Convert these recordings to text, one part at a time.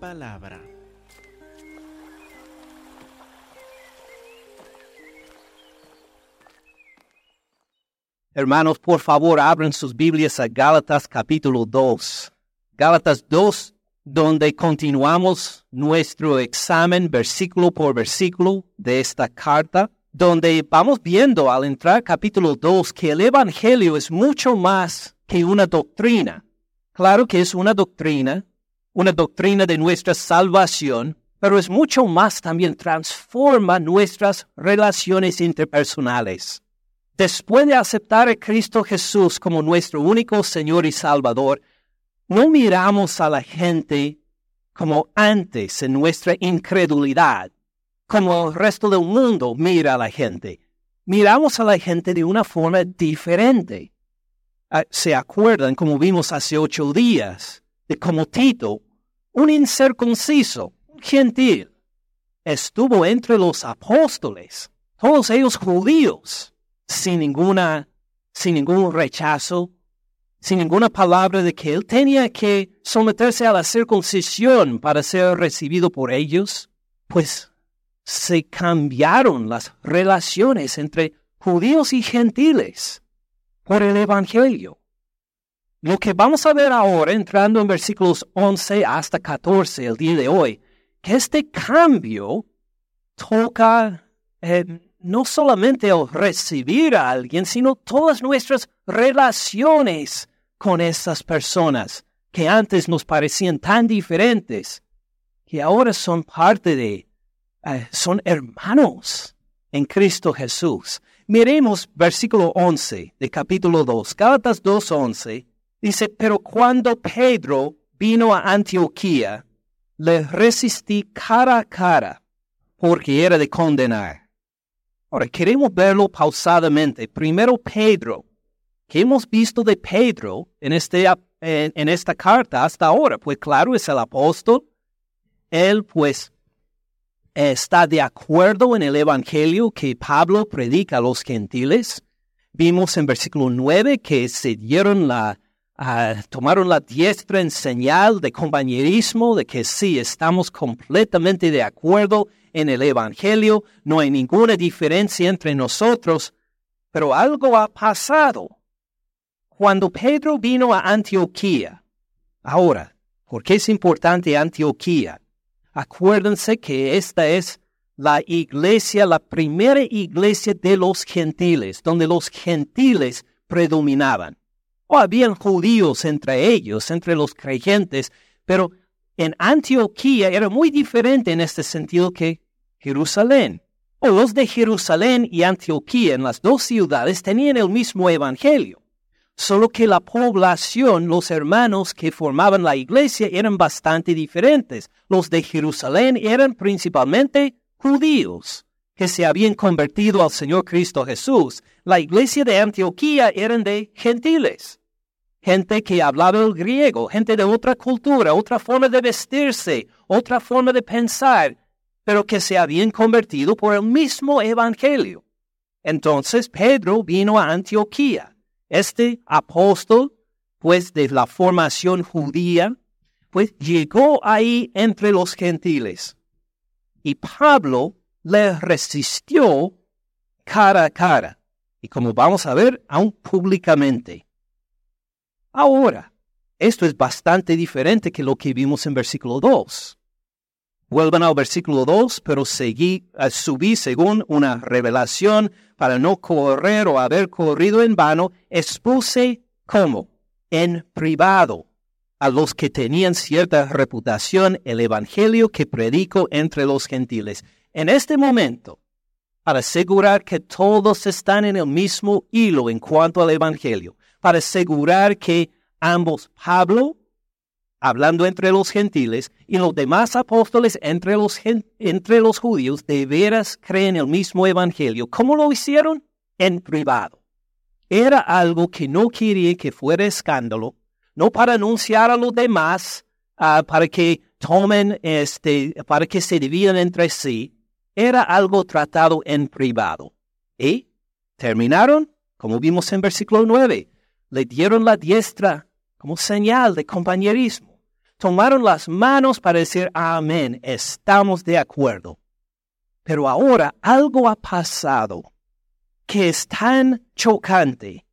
palabra. Hermanos, por favor, abran sus Biblias a Gálatas capítulo 2. Gálatas 2, donde continuamos nuestro examen versículo por versículo de esta carta, donde vamos viendo al entrar capítulo 2 que el Evangelio es mucho más que una doctrina. Claro que es una doctrina, una doctrina de nuestra salvación, pero es mucho más también transforma nuestras relaciones interpersonales. Después de aceptar a Cristo Jesús como nuestro único Señor y Salvador, no miramos a la gente como antes en nuestra incredulidad, como el resto del mundo mira a la gente. Miramos a la gente de una forma diferente. Ah, ¿Se acuerdan, como vimos hace ocho días, de cómo Tito, un incircunciso, un gentil, estuvo entre los apóstoles, todos ellos judíos, sin ninguna, sin ningún rechazo, sin ninguna palabra de que él tenía que someterse a la circuncisión para ser recibido por ellos, pues se cambiaron las relaciones entre judíos y gentiles por el Evangelio. Lo que vamos a ver ahora, entrando en versículos 11 hasta 14 el día de hoy, que este cambio toca eh, no solamente recibir a alguien, sino todas nuestras relaciones con esas personas que antes nos parecían tan diferentes, que ahora son parte de, eh, son hermanos en Cristo Jesús. Miremos versículo 11 de capítulo 2, Gálatas 2.11, dice, pero cuando Pedro vino a Antioquía, le resistí cara a cara, porque era de condenar. Ahora, queremos verlo pausadamente. Primero, Pedro. ¿Qué hemos visto de Pedro en, este, en, esta carta hasta ahora? Pues claro, es el apóstol. Él, pues, está de acuerdo en el evangelio que Pablo predica a los gentiles. Vimos en versículo 9 que se dieron la, uh, tomaron la diestra en señal de compañerismo, de que sí, estamos completamente de acuerdo en el Evangelio, no hay ninguna diferencia entre nosotros, pero algo ha pasado. Cuando Pedro vino a Antioquía, ahora, ¿por qué es importante Antioquía? Acuérdense que esta es la iglesia, la primera iglesia de los gentiles, donde los gentiles predominaban. O habían judíos entre ellos, entre los creyentes, pero en Antioquía era muy diferente en este sentido que Jerusalén. O los de Jerusalén y Antioquía en las dos ciudades tenían el mismo evangelio, solo que la población, los hermanos que formaban la iglesia eran bastante diferentes. Los de Jerusalén eran principalmente judíos que se habían convertido al Señor Cristo Jesús. La iglesia de Antioquía eran de gentiles gente que hablaba el griego, gente de otra cultura, otra forma de vestirse, otra forma de pensar, pero que se habían convertido por el mismo Evangelio. Entonces Pedro vino a Antioquía. Este apóstol, pues de la formación judía, pues llegó ahí entre los gentiles. Y Pablo le resistió cara a cara. Y como vamos a ver, aún públicamente. Ahora, esto es bastante diferente que lo que vimos en versículo 2. Vuelvan al versículo 2, pero seguí, eh, subí según una revelación para no correr o haber corrido en vano, expuse como en privado a los que tenían cierta reputación el evangelio que predico entre los gentiles. En este momento, para asegurar que todos están en el mismo hilo en cuanto al evangelio, para asegurar que ambos, Pablo, hablando entre los gentiles, y los demás apóstoles entre los, entre los judíos, de veras creen el mismo evangelio. ¿Cómo lo hicieron? En privado. Era algo que no quería que fuera escándalo, no para anunciar a los demás, ah, para que tomen, este, para que se dividan entre sí. Era algo tratado en privado. Y terminaron, como vimos en versículo 9, le dieron la diestra como señal de compañerismo. tomaron las manos para decir, amén, estamos de acuerdo. Pero ahora algo ha pasado que es tan chocante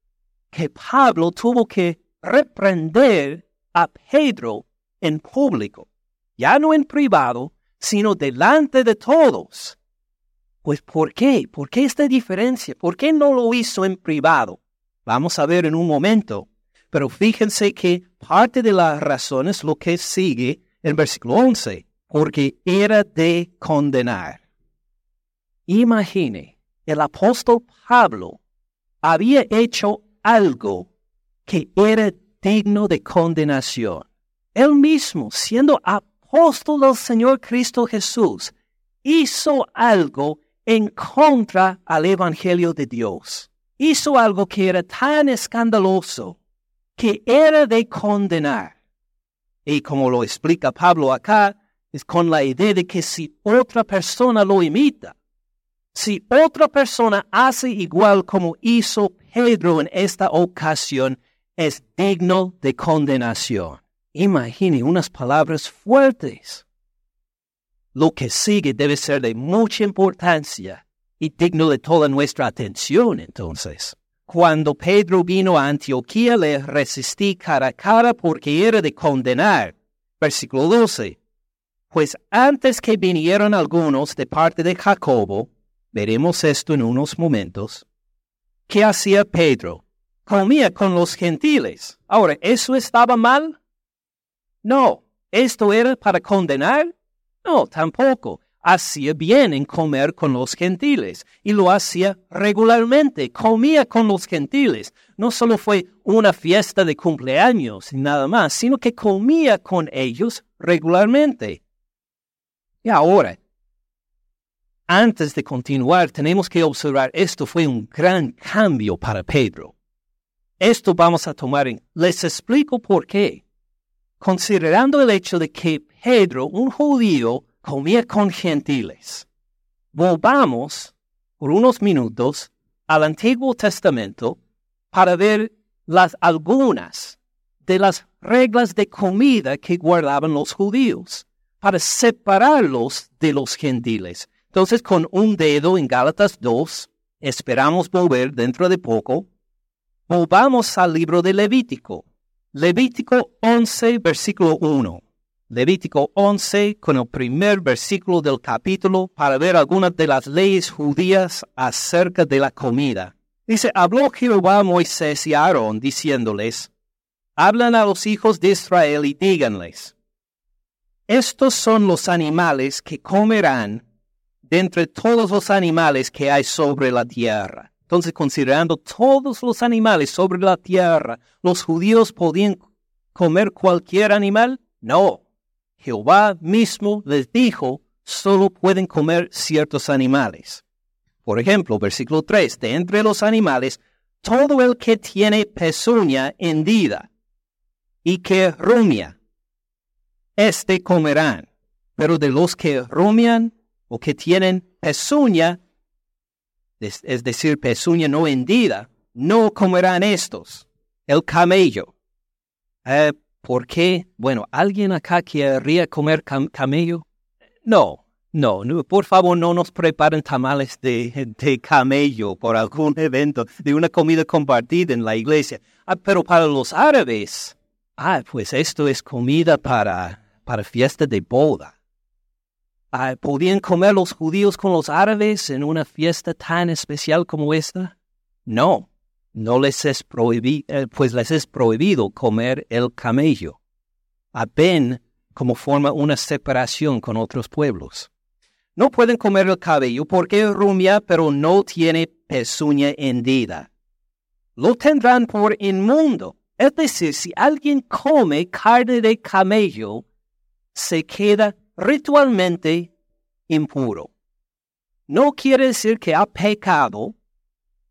que Pablo tuvo que reprender a Pedro en público, ya no en privado, sino delante de todos. Pues ¿por qué? ¿Por qué esta diferencia? ¿Por qué no lo hizo en privado? Vamos a ver en un momento. Pero fíjense que parte de la razón es lo que sigue en versículo 11, porque era de condenar. Imagine, el apóstol Pablo había hecho algo que era digno de condenación. Él mismo, siendo apóstol del Señor Cristo Jesús, hizo algo en contra al Evangelio de Dios. Hizo algo que era tan escandaloso que era de condenar. Y como lo explica Pablo acá, es con la idea de que si otra persona lo imita, si otra persona hace igual como hizo Pedro en esta ocasión, es digno de condenación. Imagine unas palabras fuertes. Lo que sigue debe ser de mucha importancia y digno de toda nuestra atención entonces. Cuando Pedro vino a Antioquía le resistí cara a cara porque era de condenar. Versículo 12. Pues antes que vinieron algunos de parte de Jacobo, veremos esto en unos momentos, ¿qué hacía Pedro? Comía con los gentiles. Ahora, ¿eso estaba mal? No. ¿Esto era para condenar? No, tampoco hacía bien en comer con los gentiles y lo hacía regularmente, comía con los gentiles. No solo fue una fiesta de cumpleaños y nada más, sino que comía con ellos regularmente. Y ahora, antes de continuar, tenemos que observar, esto fue un gran cambio para Pedro. Esto vamos a tomar en... Les explico por qué. Considerando el hecho de que Pedro, un judío, comía con gentiles. Volvamos por unos minutos al Antiguo Testamento para ver las algunas de las reglas de comida que guardaban los judíos, para separarlos de los gentiles. Entonces, con un dedo en Gálatas 2, esperamos volver dentro de poco. Volvamos al libro de Levítico. Levítico 11, versículo 1. Levítico 11 con el primer versículo del capítulo para ver algunas de las leyes judías acerca de la comida. Dice, habló Jehová a Moisés y Aarón diciéndoles, hablan a los hijos de Israel y díganles, estos son los animales que comerán de entre todos los animales que hay sobre la tierra. Entonces, considerando todos los animales sobre la tierra, ¿los judíos podían comer cualquier animal? No, Jehová mismo les dijo, solo pueden comer ciertos animales. Por ejemplo, versículo 3, de entre los animales, todo el que tiene pezuña hendida y que rumia, este comerán. Pero de los que rumian o que tienen pezuña, es, decir, pezuña no hendida, no comerán estos. El camello. Eh, ¿Por qué? Bueno, ¿alguien acá querría comer camello? No, no, por favor no nos preparen tamales de, de, camello por algún evento, de una comida compartida en la iglesia. Ah, pero para los árabes, ah, pues esto es comida para, para fiesta de boda. Ah, ¿Podían comer los judíos con los árabes en una fiesta tan especial como esta? No, no les es prohibido, eh, pues les es prohibido comer el camello. Ben como forma una separación con otros pueblos. No pueden comer el cabello porque rumia, pero no tiene pezuña hendida. Lo tendrán por inmundo. Es decir, si alguien come carne de camello, se queda ritualmente impuro. No quiere decir que ha pecado,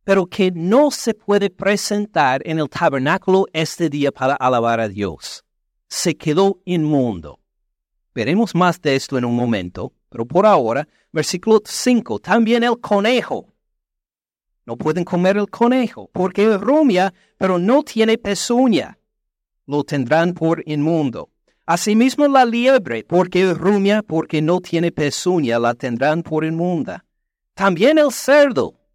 pero que no se puede presentar en el tabernáculo este día para alabar a Dios. Se quedó inmundo. Veremos más de esto en un momento, pero por ahora, versículo 5, también el conejo. No pueden comer el conejo, porque rumia, pero no tiene pezuña. Lo tendrán por inmundo. Asimismo la liebre, porque rumia, porque no tiene pezuña, la tendrán por inmunda. También el cerdo.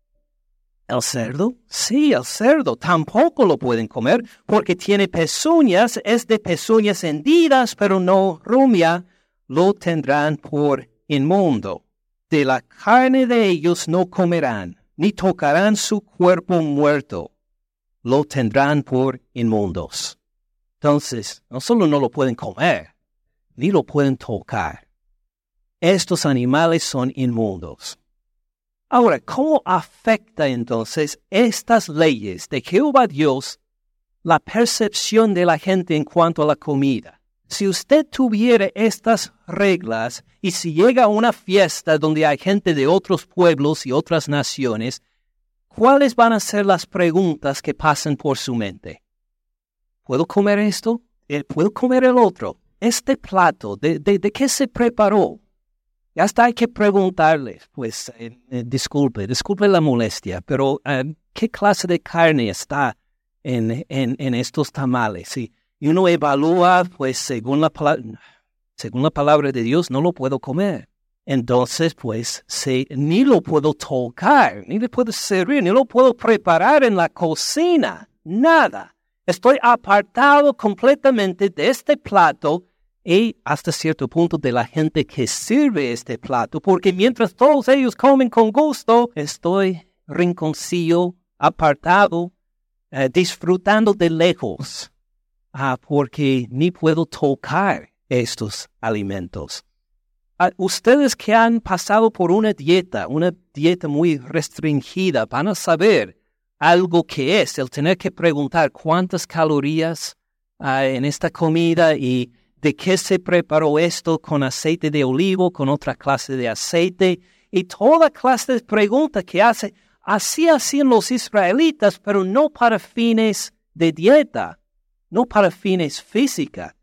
¿El cerdo? Sí, el cerdo. Tampoco lo pueden comer porque tiene pezuñas, es de pezuñas hendidas, pero no rumia. Lo tendrán por inmundo. De la carne de ellos no comerán, ni tocarán su cuerpo muerto. Lo tendrán por inmundos. Entonces, no solo no lo pueden comer, ni lo pueden tocar. Estos animales son inmundos. Ahora, ¿cómo afecta entonces estas leyes de Jehová Dios la percepción de la gente en cuanto a la comida? Si usted tuviera estas reglas y si llega a una fiesta donde hay gente de otros pueblos y otras naciones, ¿cuáles van a ser las preguntas que pasan por su mente? ¿Puedo comer esto? Eh, ¿Puedo comer el otro? Este plato, ¿de, de, qué se preparó? Y hasta hay que preguntarle, pues, eh, eh, disculpe, disculpe la molestia, pero ¿qué clase de carne está en, en, en estos tamales? Y, uno evalúa, pues, según la, según la palabra de Dios, no lo puedo comer. Entonces, pues, ni lo puedo tocar, ni le puedo servir, ni lo puedo preparar en la cocina, nada. Estoy apartado completamente de este plato y hasta cierto punto de la gente que sirve este plato, porque mientras todos ellos comen con gusto, estoy rinconcillo, apartado, eh, disfrutando de lejos, ah, porque ni puedo tocar estos alimentos. Ah, ustedes que han pasado por una dieta, una dieta muy restringida, van a saber algo que es el tener que preguntar cuántas calorías hay en esta comida y de qué se preparó esto con aceite de olivo, con otra clase de aceite y toda clase de preguntas que hace. Así hacían los israelitas, pero no para fines de dieta, no para fines física.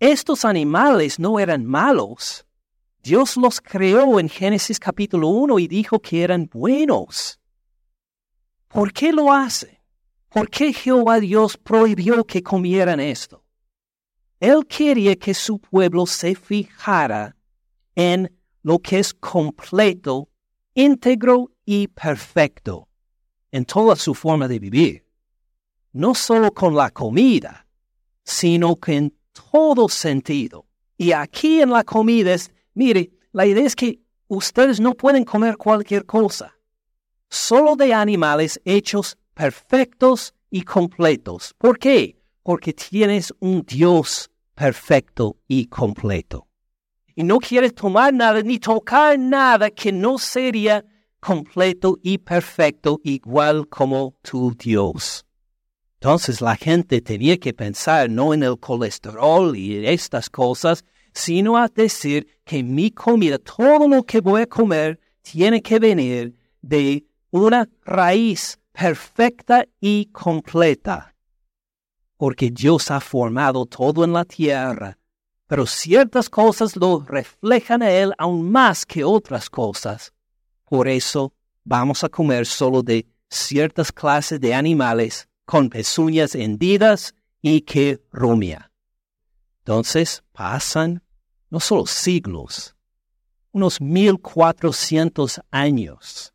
Estos animales no eran malos. Dios los creó en Génesis capítulo 1 y dijo que eran buenos. ¿Por qué lo hace? ¿Por qué Jehová Dios prohibió que comieran esto? Él quería que su pueblo se fijara en lo que es completo, íntegro y perfecto en toda su forma de vivir. No solo con la comida, sino que en todo sentido. Y aquí en la comida es, mire, la idea es que ustedes no pueden comer cualquier cosa solo de animales hechos perfectos y completos. ¿Por qué? Porque tienes un Dios perfecto y completo. Y no quieres tomar nada ni tocar nada que no sería completo y perfecto igual como tu Dios. Entonces la gente tenía que pensar no en el colesterol y estas cosas, sino a decir que mi comida, todo lo que voy a comer, tiene que venir de una raíz perfecta y completa, porque Dios ha formado todo en la tierra, pero ciertas cosas lo reflejan a Él aún más que otras cosas. Por eso vamos a comer solo de ciertas clases de animales con pezuñas hendidas y que rumia. Entonces pasan no solo siglos, unos mil cuatrocientos años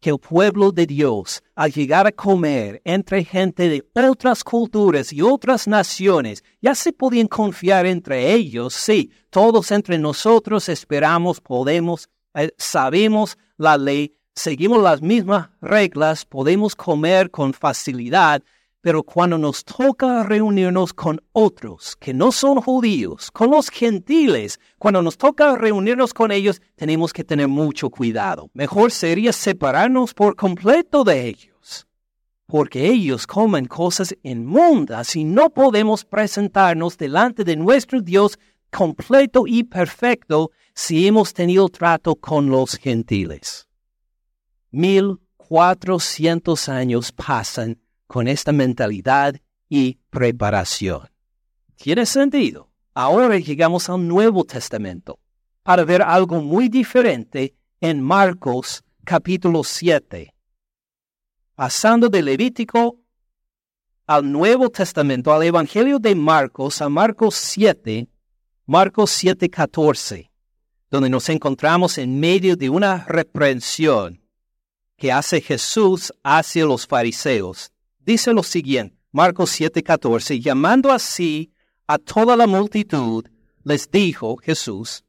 que el pueblo de Dios, al llegar a comer entre gente de otras culturas y otras naciones, ya se podían confiar entre ellos, sí, todos entre nosotros esperamos, podemos, eh, sabemos la ley, seguimos las mismas reglas, podemos comer con facilidad, pero cuando nos toca reunirnos con otros que no son judíos, con los gentiles, cuando nos toca reunirnos con ellos, tenemos que tener mucho cuidado. Mejor sería separarnos por completo de ellos, porque ellos comen cosas inmundas y no podemos presentarnos delante de nuestro Dios completo y perfecto si hemos tenido trato con los gentiles. Mil cuatrocientos años pasan con esta mentalidad y preparación. ¿Tiene sentido? Ahora llegamos al Nuevo Testamento para ver algo muy diferente en Marcos capítulo 7. Pasando de Levítico al Nuevo Testamento, al Evangelio de Marcos, a Marcos 7, Marcos 7:14, donde nos encontramos en medio de una reprensión que hace Jesús hacia los fariseos. Dice lo siguiente, Marcos 7:14, llamando así a toda la multitud, les dijo Jesús,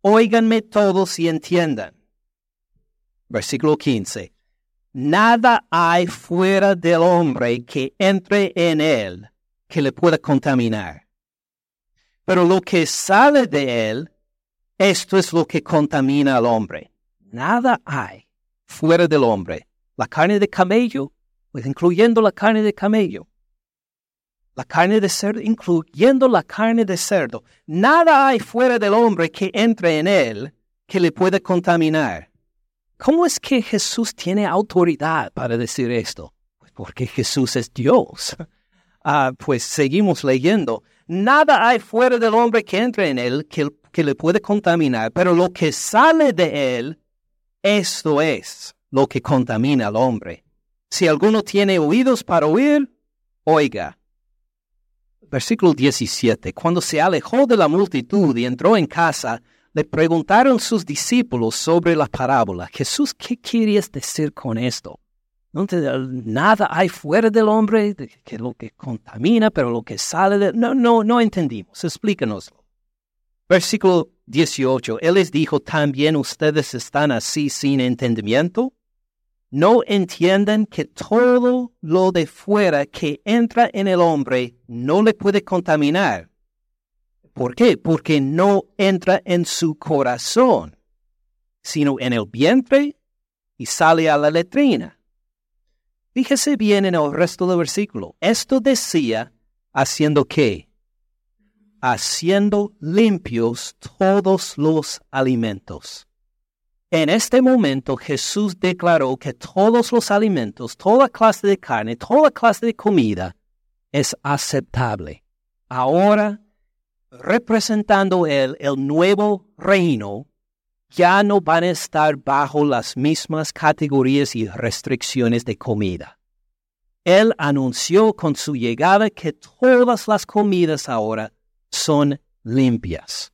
Óiganme todos y entiendan. Versículo 15. Nada hay fuera del hombre que entre en él que le pueda contaminar. Pero lo que sale de él, esto es lo que contamina al hombre. Nada hay fuera del hombre. La carne de camello, pues incluyendo la carne de camello. La carne de cerdo, incluyendo la carne de cerdo. Nada hay fuera del hombre que entre en él que le pueda contaminar. ¿Cómo es que Jesús tiene autoridad para decir esto? Pues porque Jesús es Dios. Ah, pues seguimos leyendo. Nada hay fuera del hombre que entre en él que, que le puede contaminar, pero lo que sale de él, esto es lo que contamina al hombre. Si alguno tiene oídos para oír, oiga. Versículo 17. Cuando se alejó de la multitud y entró en casa, le preguntaron sus discípulos sobre la parábola. Jesús, ¿qué querías decir con esto? No nada hay fuera del hombre que lo que contamina, pero lo que sale de... No, no, no entendimos. Explícanoslo. Versículo 18. Él les dijo, ¿también ustedes están así sin entendimiento? ¿No entienden que todo lo de fuera que entra en el hombre no le puede contaminar? ¿Por qué? Porque no entra en su corazón, sino en el vientre y sale a la letrina. Fíjese bien en el resto del versículo. Esto decía, haciendo qué? Haciendo limpios todos los alimentos. En este momento Jesús declaró que todos los alimentos, toda clase de carne, toda clase de comida es aceptable. Ahora representando él el nuevo reino, ya no van a estar bajo las mismas categorías y restricciones de comida. Él anunció con su llegada que todas las comidas ahora son limpias.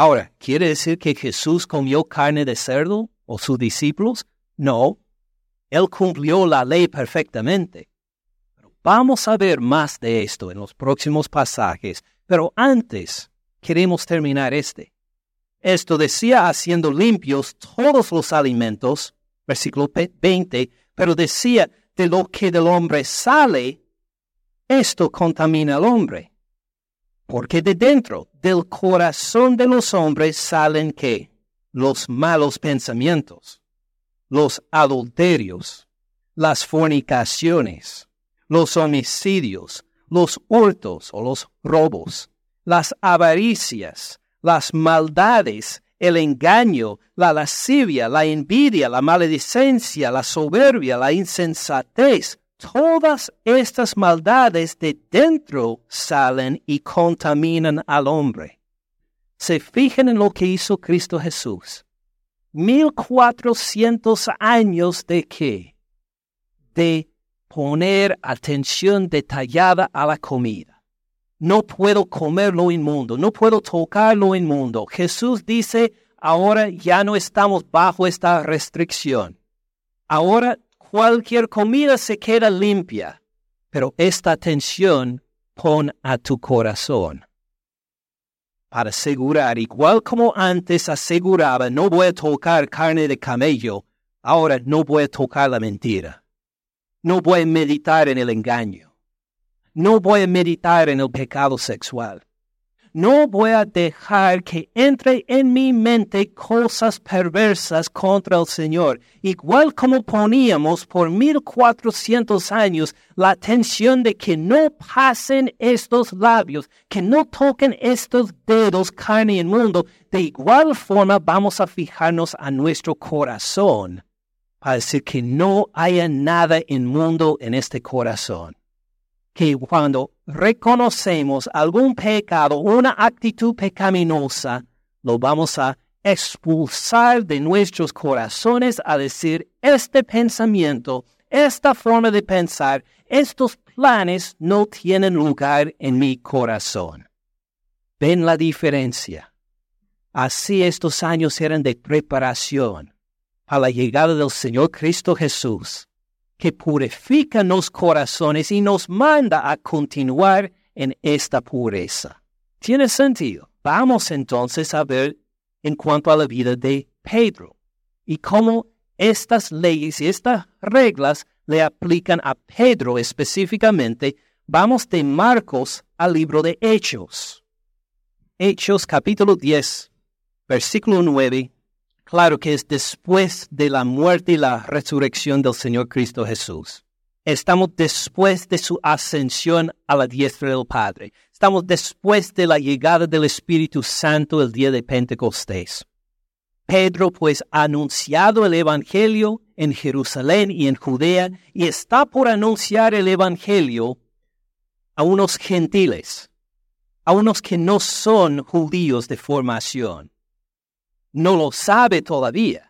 Ahora, ¿quiere decir que Jesús comió carne de cerdo o sus discípulos? No, Él cumplió la ley perfectamente. vamos a ver más de esto en los próximos pasajes pero antes queremos terminar este. Esto decía haciendo limpios todos los alimentos, versículo 20, pero decía de lo que del hombre sale, esto contamina al hombre. Porque de dentro del corazón de los hombres salen qué? Los malos pensamientos, los adulterios, las fornicaciones, los homicidios, los hurtos o los robos, las avaricias, las maldades, el engaño, la lascivia, la envidia, la maledicencia, la soberbia, la insensatez, todas estas maldades de dentro salen y contaminan al hombre. Se fijan en lo que hizo Cristo Jesús. Mil cuatrocientos años de qué? De poner atención detallada a la comida. No puedo comer lo inmundo, no puedo tocar lo inmundo. Jesús dice, ahora ya no estamos bajo esta restricción. Ahora cualquier comida se queda limpia, pero esta atención pon a tu corazón. Para asegurar, igual como antes aseguraba, no voy a tocar carne de camello, ahora no voy a tocar la mentira. No voy a meditar en el engaño. No voy a meditar en el pecado sexual. No voy a dejar que entre en mi mente cosas perversas contra el Señor, igual como poníamos por mil cuatrocientos años la atención de que no pasen estos labios, que no toquen estos dedos carne inmundo. De igual forma vamos a fijarnos a nuestro corazón para decir que no haya nada inmundo en este corazón. Que cuando reconocemos algún pecado, una actitud pecaminosa, lo vamos a expulsar de nuestros corazones a decir, este pensamiento, esta forma de pensar, estos planes no tienen lugar en mi corazón. ¿Ven la diferencia? Así estos años eran de preparación a la llegada del Señor Cristo Jesús, que purifica los corazones y nos manda a continuar en esta pureza. ¿Tiene sentido? Vamos entonces a ver en cuanto a la vida de Pedro y cómo estas leyes y estas reglas le aplican a Pedro específicamente. Vamos de Marcos al libro de Hechos. Hechos capítulo 10, versículo 9. Claro que es después de la muerte y la resurrección del Señor Cristo Jesús. Estamos después de su ascensión a la diestra del Padre. Estamos después de la llegada del Espíritu Santo el día de Pentecostés. Pedro pues ha anunciado el Evangelio en Jerusalén y en Judea y está por anunciar el Evangelio a unos gentiles, a unos que no son judíos de formación. No lo sabe todavía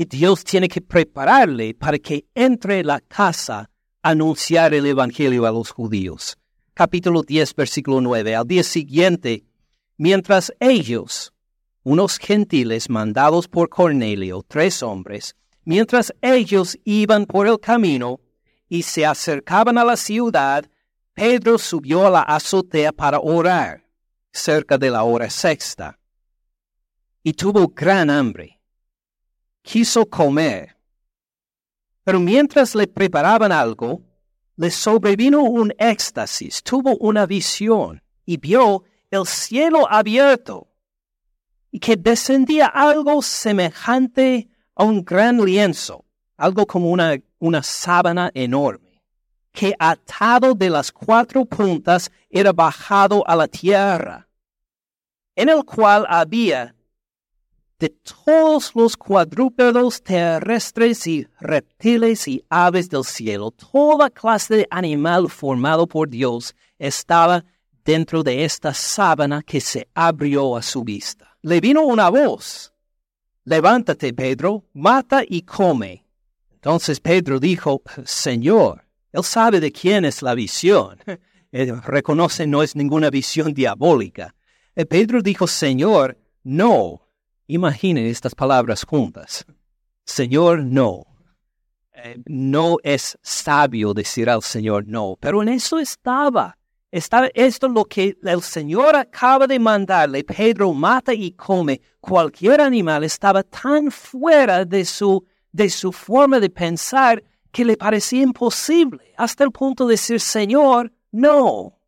y Dios tiene que prepararle para que entre la casa a anunciar el Evangelio a los judíos. Capítulo 10, versículo 9. Al día siguiente, mientras ellos, unos gentiles mandados por Cornelio, tres hombres, mientras ellos iban por el camino y se acercaban a la ciudad, Pedro subió a la azotea para orar, cerca de la hora sexta, y tuvo gran hambre quiso comer. Pero mientras le preparaban algo, le sobrevino un éxtasis, tuvo una visión y vio el cielo abierto y que descendía algo semejante a un gran lienzo, algo como una, una sábana enorme, que atado de las cuatro puntas era bajado a la tierra, en el cual había de todos los cuadrúpedos terrestres y reptiles y aves del cielo, toda clase de animal formado por Dios estaba dentro de esta sábana que se abrió a su vista. Le vino una voz, levántate Pedro, mata y come. Entonces Pedro dijo, Señor, él sabe de quién es la visión. Él reconoce no es ninguna visión diabólica. Eh, Pedro dijo, Señor, no, Imaginen estas palabras juntas. Señor, no. Eh, no es sabio decir al Señor no, pero en eso estaba. Estaba esto lo que el Señor acaba de mandarle. Pedro mata y come. Cualquier animal estaba tan fuera de su, de su forma de pensar que le parecía imposible, hasta el punto de decir, Señor, no.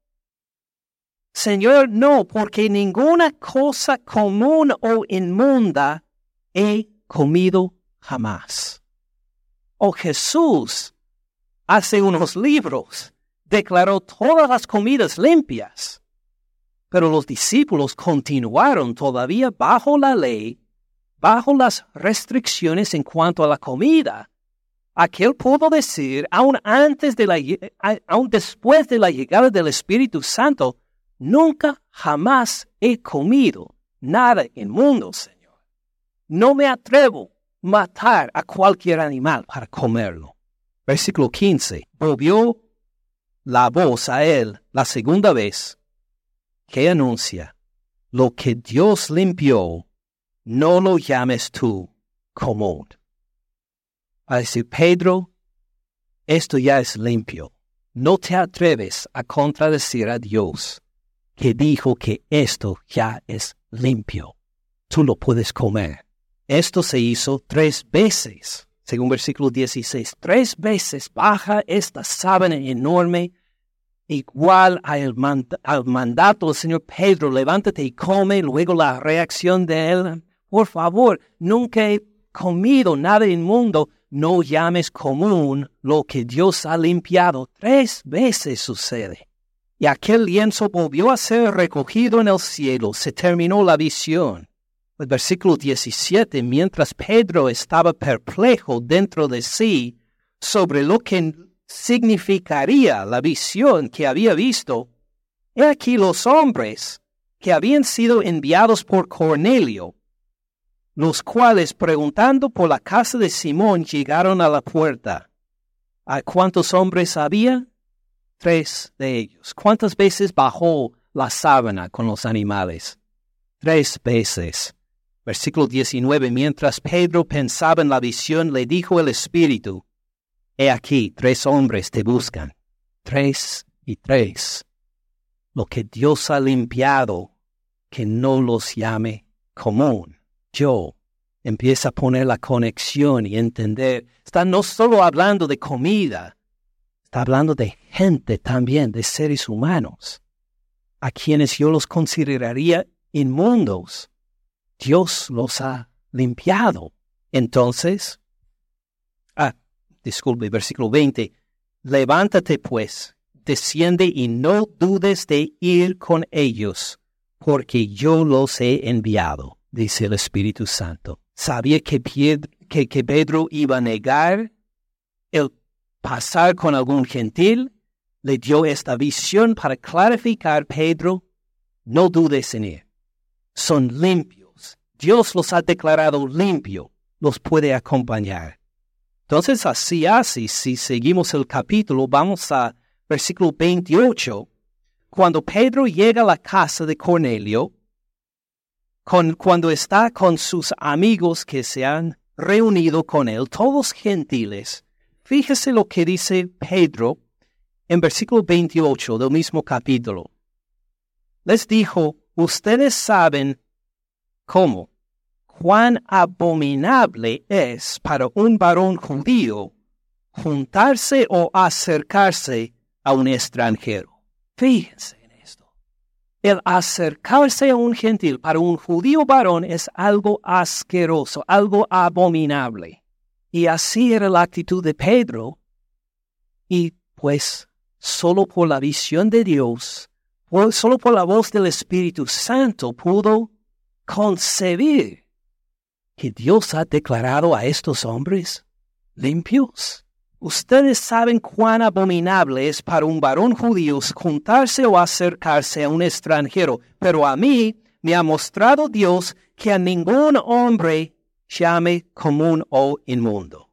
Señor, no, porque ninguna cosa común o inmunda he comido jamás. Oh Jesús, hace unos libros, declaró todas las comidas limpias. Pero los discípulos continuaron todavía bajo la ley, bajo las restricciones en cuanto a la comida. Aquel pudo decir, aún antes de la, aún después de la llegada del Espíritu Santo, Nunca jamás he comido nada inmundo, Señor. No me atrevo a matar a cualquier animal para comerlo. Versículo 15. Volvió la voz a él la segunda vez, que anuncia, lo que Dios limpió, no lo llames tú común. A decir, Pedro, esto ya es limpio. No te atreves a contradecir a Dios que dijo que esto ya es limpio. Tú lo puedes comer. Esto se hizo tres veces, según versículo 16. Tres veces baja esta sábana enorme, igual al, al mandato del Señor Pedro, levántate y come, luego la reacción de él. Por favor, nunca he comido nada inmundo, no llames común lo que Dios ha limpiado. Tres veces sucede y aquel lienzo volvió a ser recogido en el cielo. Se terminó la visión. El versículo 17, mientras Pedro estaba perplejo dentro de sí sobre lo que significaría la visión que había visto, he aquí los hombres que habían sido enviados por Cornelio, los cuales preguntando por la casa de Simón llegaron a la puerta. ¿A cuántos hombres había? Tres de ellos. ¿Cuántas veces bajó la sábana con los animales. Tres veces. Versículo 19. Mientras Pedro pensaba en la visión, le dijo el Espíritu, He aquí, tres hombres te buscan. Tres y tres. Lo que Dios ha limpiado, que no los llame común. Yo empieza a poner la conexión y entender. Está no solo hablando de comida, está hablando de gente también, de seres humanos, a quienes yo los consideraría inmundos. Dios los ha limpiado. Entonces, ah, disculpe, versículo 20, levántate pues, desciende y no dudes de ir con ellos, porque yo los he enviado, dice el Espíritu Santo sabía que, que, Pedro iba a negar el pasar con algún gentil, le dio esta visión para clarificar, Pedro, no dudes en ir. Son limpios. Dios los ha declarado limpios. Los puede acompañar. Entonces, así así, si seguimos el capítulo, vamos a versículo 28. Cuando Pedro llega a la casa de Cornelio, cuando está con sus amigos que se han reunido con él, todos gentiles, fíjese lo que dice Pedro en versículo 28 del mismo capítulo. Les dijo, ustedes saben cómo, cuán abominable es para un varón judío juntarse o acercarse a un extranjero. Fíjense, el acercarse a un gentil para un judío varón es algo asqueroso, algo abominable. Y así era la actitud de Pedro. Y pues solo por la visión de Dios, solo por la voz del Espíritu Santo pudo concebir que Dios ha declarado a estos hombres limpios. Ustedes saben cuán abominable es para un varón judío juntarse o acercarse a un extranjero, pero a mí me ha mostrado Dios que a ningún hombre llame común o inmundo.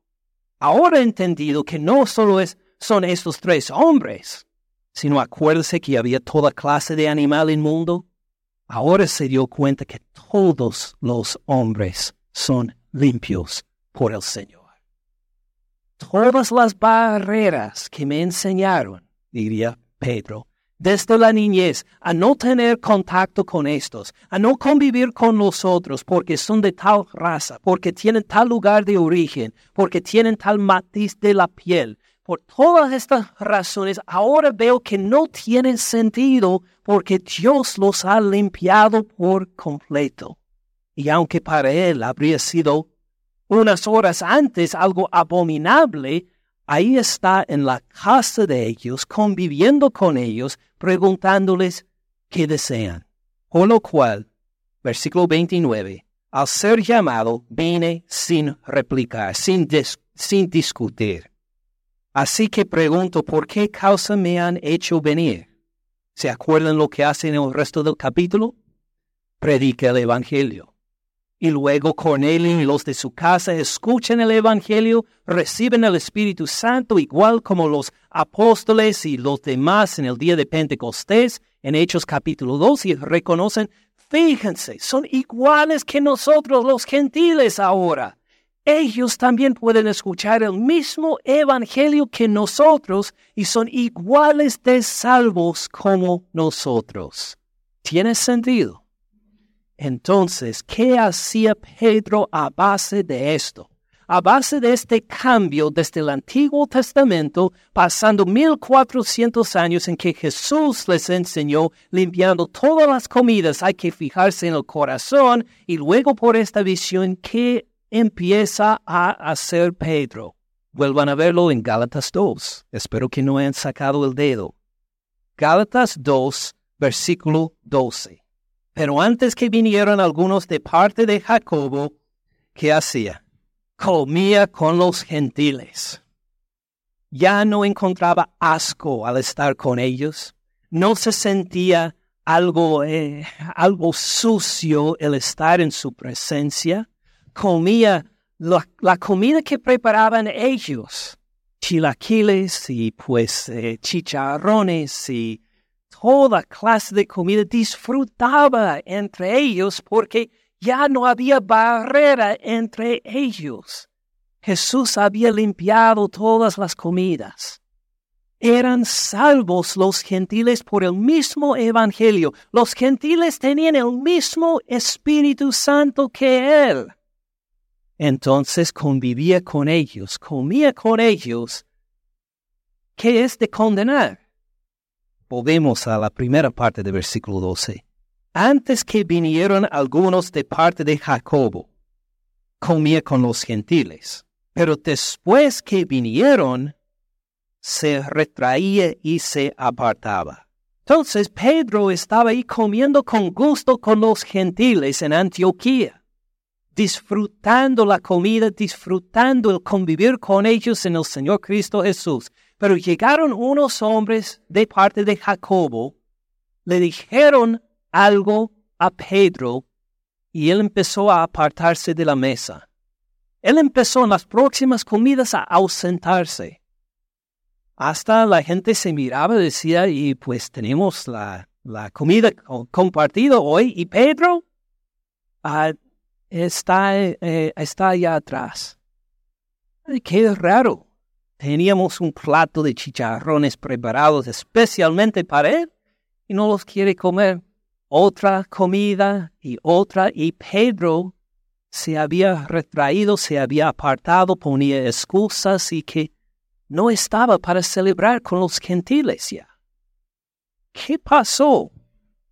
Ahora he entendido que no solo es, son estos tres hombres, sino acuérdese que había toda clase de animal inmundo. Ahora se dio cuenta que todos los hombres son limpios por el Señor todas las barreras que me enseñaron, diría Pedro, desde la niñez, a no tener contacto con estos, a no convivir con los otros porque son de tal raza, porque tienen tal lugar de origen, porque tienen tal matiz de la piel. Por todas estas razones, ahora veo que no tienen sentido porque Dios los ha limpiado por completo. Y aunque para él habría sido unas horas antes algo abominable, ahí está en la casa de ellos, conviviendo con ellos, preguntándoles qué desean. Por lo cual, versículo 29, al ser llamado, vine sin replicar, sin, sin discutir. Así que pregunto, ¿por qué causa me han hecho venir? ¿Se acuerdan lo que hacen en el resto del capítulo? Predica el Evangelio. Y luego Cornelio y los de su casa escuchan el Evangelio, reciben el Espíritu Santo igual como los apóstoles y los demás en el día de Pentecostés, en Hechos capítulo 2, y reconocen, fíjense, son iguales que nosotros los gentiles ahora. Ellos también pueden escuchar el mismo Evangelio que nosotros y son iguales de salvos como nosotros. ¿Tiene sentido? Entonces, ¿qué hacía Pedro a base de esto? A base de este cambio desde el Antiguo Testamento, pasando 1400 años en que Jesús les enseñó limpiando todas las comidas, hay que fijarse en el corazón y luego por esta visión, ¿qué empieza a hacer Pedro? Vuelvan a verlo en Gálatas 2. Espero que no hayan sacado el dedo. Gálatas 2, versículo 12. Pero antes que vinieron algunos de parte de Jacobo, ¿qué hacía? Comía con los gentiles. Ya no encontraba asco al estar con ellos. No se sentía algo, eh, algo sucio el estar en su presencia. Comía la, comida que preparaban ellos. Chilaquiles y pues eh, chicharrones y toda clase de comida, disfrutaba entre ellos porque ya no había barrera entre ellos. Jesús había limpiado todas las comidas. Eran salvos los gentiles por el mismo Evangelio. Los gentiles tenían el mismo Espíritu Santo que Él. Entonces convivía con ellos, comía con ellos. ¿Qué es de condenar? Volvemos a la primera parte del versículo 12. Antes que vinieron algunos de parte de Jacobo, comía con los gentiles. Pero después que vinieron, se retraía y se apartaba. Entonces Pedro estaba ahí comiendo con gusto con los gentiles en Antioquía, disfrutando la comida, disfrutando el convivir con ellos en el Señor Cristo Jesús. Pero llegaron unos hombres de parte de Jacobo, le dijeron algo a Pedro y él empezó a apartarse de la mesa. Él empezó en las próximas comidas a ausentarse. Hasta la gente se miraba y decía, y pues tenemos la, comida compartida hoy, y Pedro ah, está, eh, está allá atrás. qué raro. Teníamos un plato de chicharrones preparados especialmente para él y no los quiere comer. Otra comida y otra, y Pedro se había retraído, se había apartado, ponía excusas y que no estaba para celebrar con los gentiles ya. ¿Qué pasó?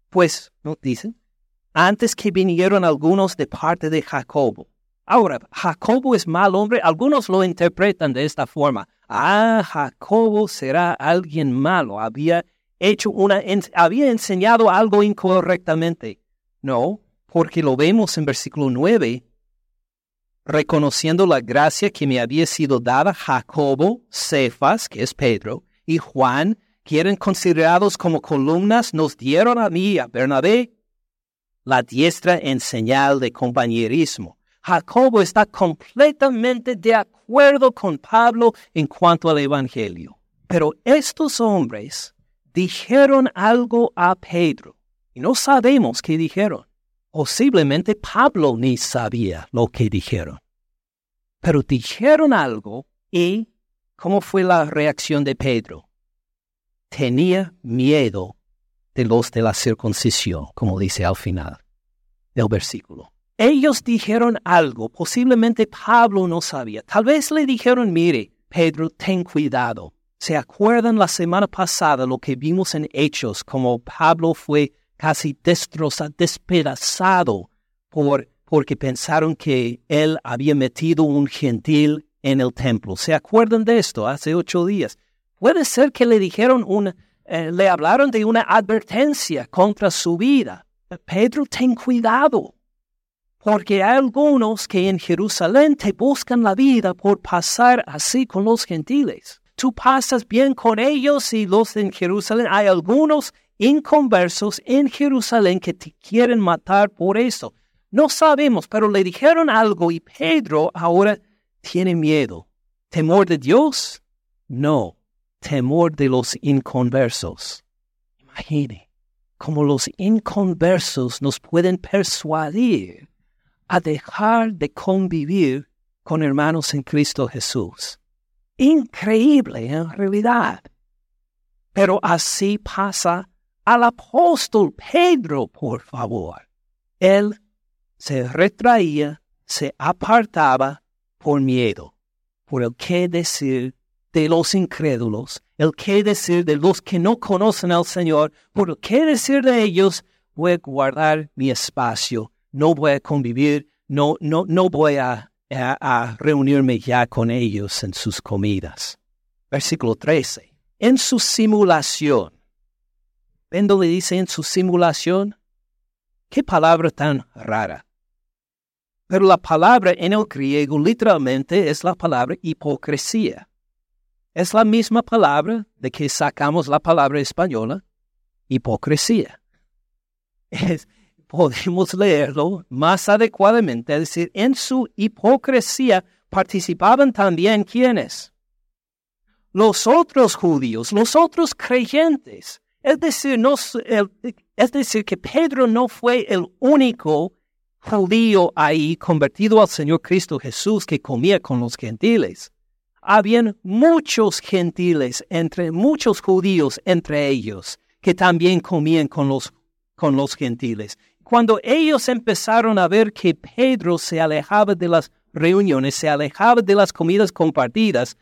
Pues, nos dicen, antes que vinieron algunos de parte de Jacobo. Ahora, Jacobo es mal hombre, algunos lo interpretan de esta forma. Ah, Jacobo será alguien malo, había hecho una, había enseñado algo incorrectamente. No, porque lo vemos en versículo 9, reconociendo la gracia que me había sido dada Jacobo, Cefas, que es Pedro, y Juan, que eran considerados como columnas, nos dieron a mí, a Bernabé, la diestra en señal de compañerismo. Jacobo está completamente de acuerdo con Pablo en cuanto al Evangelio. Pero estos hombres dijeron algo a Pedro y no sabemos qué dijeron. Posiblemente Pablo ni sabía lo que dijeron. Pero dijeron algo y ¿cómo fue la reacción de Pedro? Tenía miedo de los de la circuncisión, como dice al final del versículo. Ellos dijeron algo, posiblemente Pablo no sabía. Tal vez le dijeron, mire, Pedro, ten cuidado. ¿Se acuerdan la semana pasada lo que vimos en Hechos, como Pablo fue casi destrozado, despedazado por, porque pensaron que él había metido un gentil en el templo. ¿Se acuerdan de esto hace ocho días? Puede ser que le dijeron una, eh, le hablaron de una advertencia contra su vida. Pedro, ten cuidado, porque hay algunos que en Jerusalén te buscan la vida por pasar así con los gentiles. Tú pasas bien con ellos y los en Jerusalén. Hay algunos inconversos en Jerusalén que te quieren matar por eso. No sabemos, pero le dijeron algo y Pedro ahora tiene miedo. ¿Temor de Dios? No, temor de los inconversos. Imagine cómo los inconversos nos pueden persuadir a dejar de convivir con hermanos en Cristo Jesús. Increíble en realidad. Pero así pasa al apóstol Pedro, por favor. Él se retraía, se apartaba por miedo, por el qué decir de los incrédulos, el qué decir de los que no conocen al Señor, por el qué decir de ellos, voy a guardar mi espacio, no voy a convivir, no, no, no voy a, reunirme ya con ellos en sus comidas. Versículo 13. En su simulación, Vendo dice en su simulación, qué palabra tan rara. Pero la palabra en el griego literalmente es la palabra hipocresía. Es la misma palabra de que sacamos la palabra española, hipocresía. podemos leerlo más adecuadamente, es decir, en su hipocresía participaban también quienes? Los otros judíos, los otros creyentes Es decir, es decir, que Pedro no fue el único judío ahí convertido al Señor Cristo Jesús que comía con los gentiles. Habían muchos gentiles entre muchos judíos entre ellos que también comían con los, con los gentiles. Cuando ellos empezaron a ver que Pedro se alejaba de las reuniones, se alejaba de las comidas compartidas,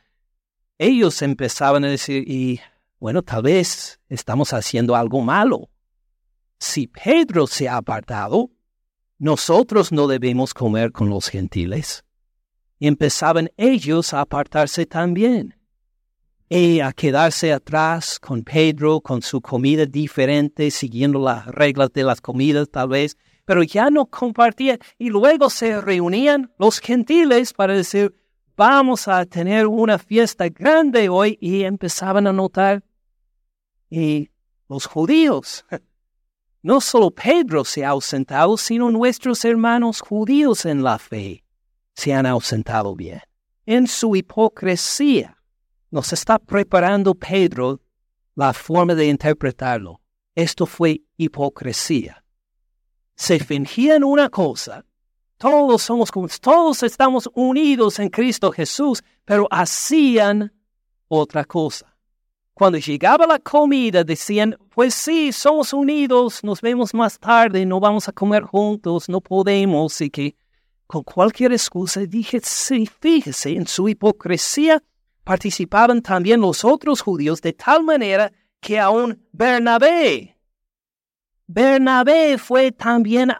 ellos empezaban a decir, y bueno, tal vez estamos haciendo algo malo. Si Pedro se ha apartado, nosotros no debemos comer con los gentiles. Y empezaban ellos a apartarse también. Y a quedarse atrás con Pedro, con su comida diferente, siguiendo las reglas de las comidas tal vez, pero ya no compartían. Y luego se reunían los gentiles para decir, vamos a tener una fiesta grande hoy y empezaban a notar y los judíos. No solo Pedro se ha ausentado, sino nuestros hermanos judíos en la fe se han ausentado bien. En su hipocresía nos está preparando Pedro la forma de interpretarlo. Esto fue hipocresía. Se fingían una cosa todos somos todos estamos unidos en Cristo Jesús, pero hacían otra cosa. Cuando llegaba la comida decían, pues sí, somos unidos, nos vemos más tarde, no vamos a comer juntos, no podemos, y que con cualquier excusa dije, sí, fíjese, en su hipocresía participaban también los otros judíos de tal manera que aún Bernabé, Bernabé fue también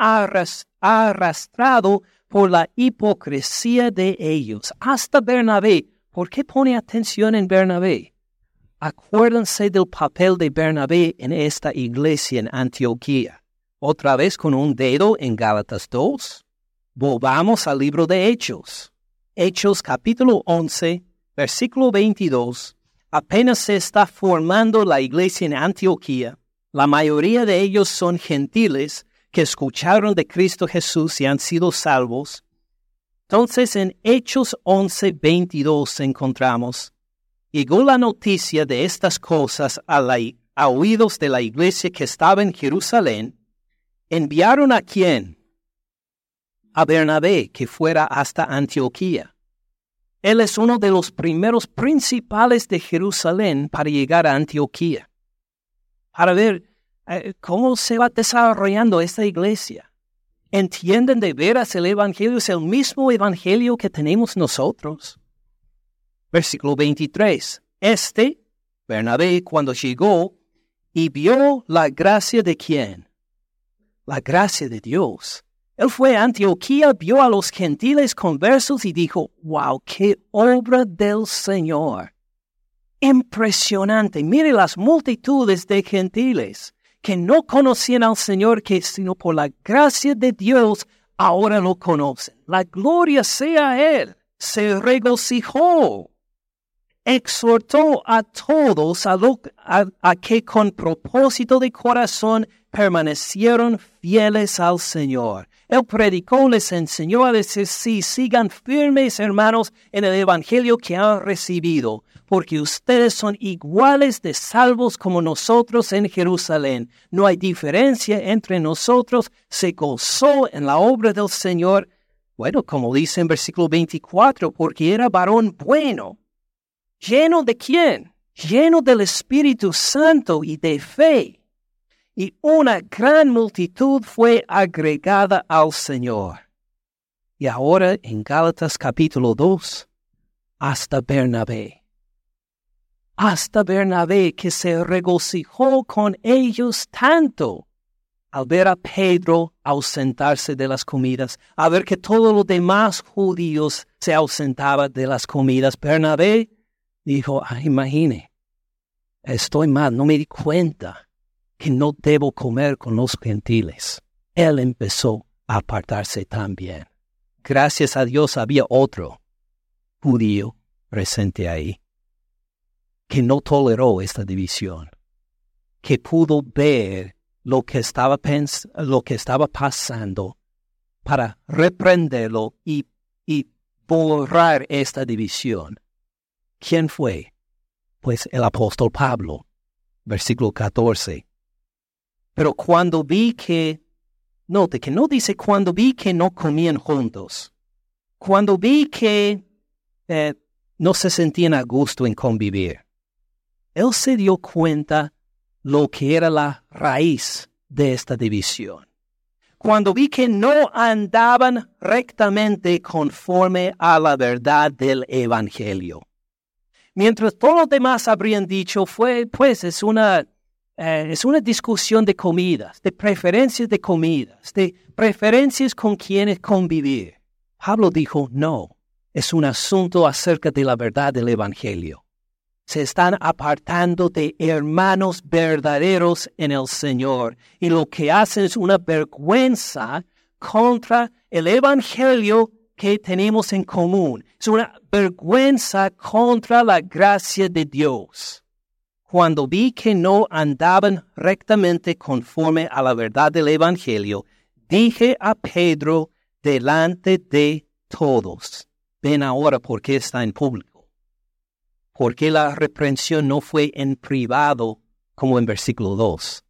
arrastrado por la hipocresía de ellos. Hasta Bernabé. ¿Por qué pone atención en Bernabé? Acuérdense del papel de Bernabé en esta iglesia en Antioquía. Otra vez con un dedo en Gálatas 2. Volvamos al libro de Hechos. Hechos capítulo 11, versículo 22. Apenas se está formando la iglesia en Antioquía la mayoría de ellos son gentiles que escucharon de Cristo Jesús y han sido salvos. Entonces en Hechos 11, 22 encontramos, llegó la noticia de estas cosas a, a oídos de la iglesia que estaba en Jerusalén. Enviaron a quién? A Bernabé, que fuera hasta Antioquía. Él es uno de los primeros principales de Jerusalén para llegar a Antioquía para ver eh, cómo se va desarrollando esta iglesia. ¿Entienden de veras el Evangelio es el mismo Evangelio que tenemos nosotros? Versículo 23. Este, Bernabé, cuando llegó y vio la gracia de quién? La gracia de Dios. Él fue a Antioquía, vio a los gentiles conversos y dijo, wow, qué obra del Señor impresionante. Mire las multitudes de gentiles que no conocían al Señor, que sino por la gracia de Dios ahora lo conocen. La gloria sea a Él. Se regocijó. Exhortó a todos a, a que con propósito de corazón permanecieron fieles al Señor. Él predicó, les enseñó a decir, sí, sigan firmes, hermanos, en el Evangelio que han recibido, porque ustedes son iguales de salvos como nosotros en Jerusalén. No hay diferencia entre nosotros. Se gozó en la obra del Señor. Bueno, como dice en versículo 24, porque era varón bueno. ¿Lleno de quién? Lleno del Espíritu Santo y de fe y una gran multitud fue agregada al Señor. Y ahora en Gálatas capítulo 2, hasta Bernabé. Hasta Bernabé que se regocijó con ellos tanto al ver a Pedro ausentarse de las comidas, a ver que todos los demás judíos se ausentaban de las comidas. Bernabé dijo, ah, imagine, estoy mal, no me di cuenta que no debo comer con los gentiles. Él empezó a apartarse también. Gracias a Dios había otro judío presente ahí, que no toleró esta división, que pudo ver lo que estaba, lo que estaba pasando para reprenderlo y, y borrar esta división. ¿Quién fue? Pues el apóstol Pablo versículo 14. Pero cuando vi que, note que no dice cuando vi que no comían juntos, cuando vi que eh, no se sentían a gusto en convivir, él se dio cuenta lo que era la raíz de esta división. Cuando vi que no andaban rectamente conforme a la verdad del Evangelio. Mientras todos los demás habrían dicho, fue, pues es una, eh, es una discusión de comidas, de preferencias de comidas, de preferencias con quienes convivir. Pablo dijo, no, es un asunto acerca de la verdad del Evangelio. Se están apartando de hermanos verdaderos en el Señor y lo que hacen es una vergüenza contra el Evangelio que tenemos en común. Es una vergüenza contra la gracia de Dios. Cuando vi que no andaban rectamente conforme a la verdad del Evangelio, dije a Pedro delante de todos, ven ahora porque está en público. Porque la reprensión no fue en privado como en versículo 2.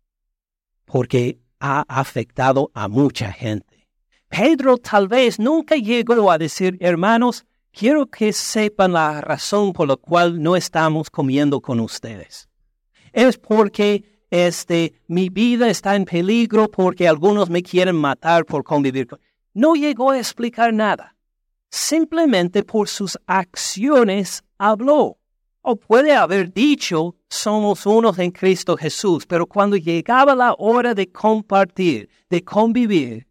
Porque ha afectado a mucha gente. Pedro tal vez nunca llegó a decir, hermanos, quiero que sepan la razón por la cual no estamos comiendo con ustedes. Es porque este, mi vida está en peligro porque algunos me quieren matar por convivir con... No llegó a explicar nada. Simplemente por sus acciones habló. O puede haber dicho, somos unos en Cristo Jesús, pero cuando llegaba la hora de compartir, de convivir,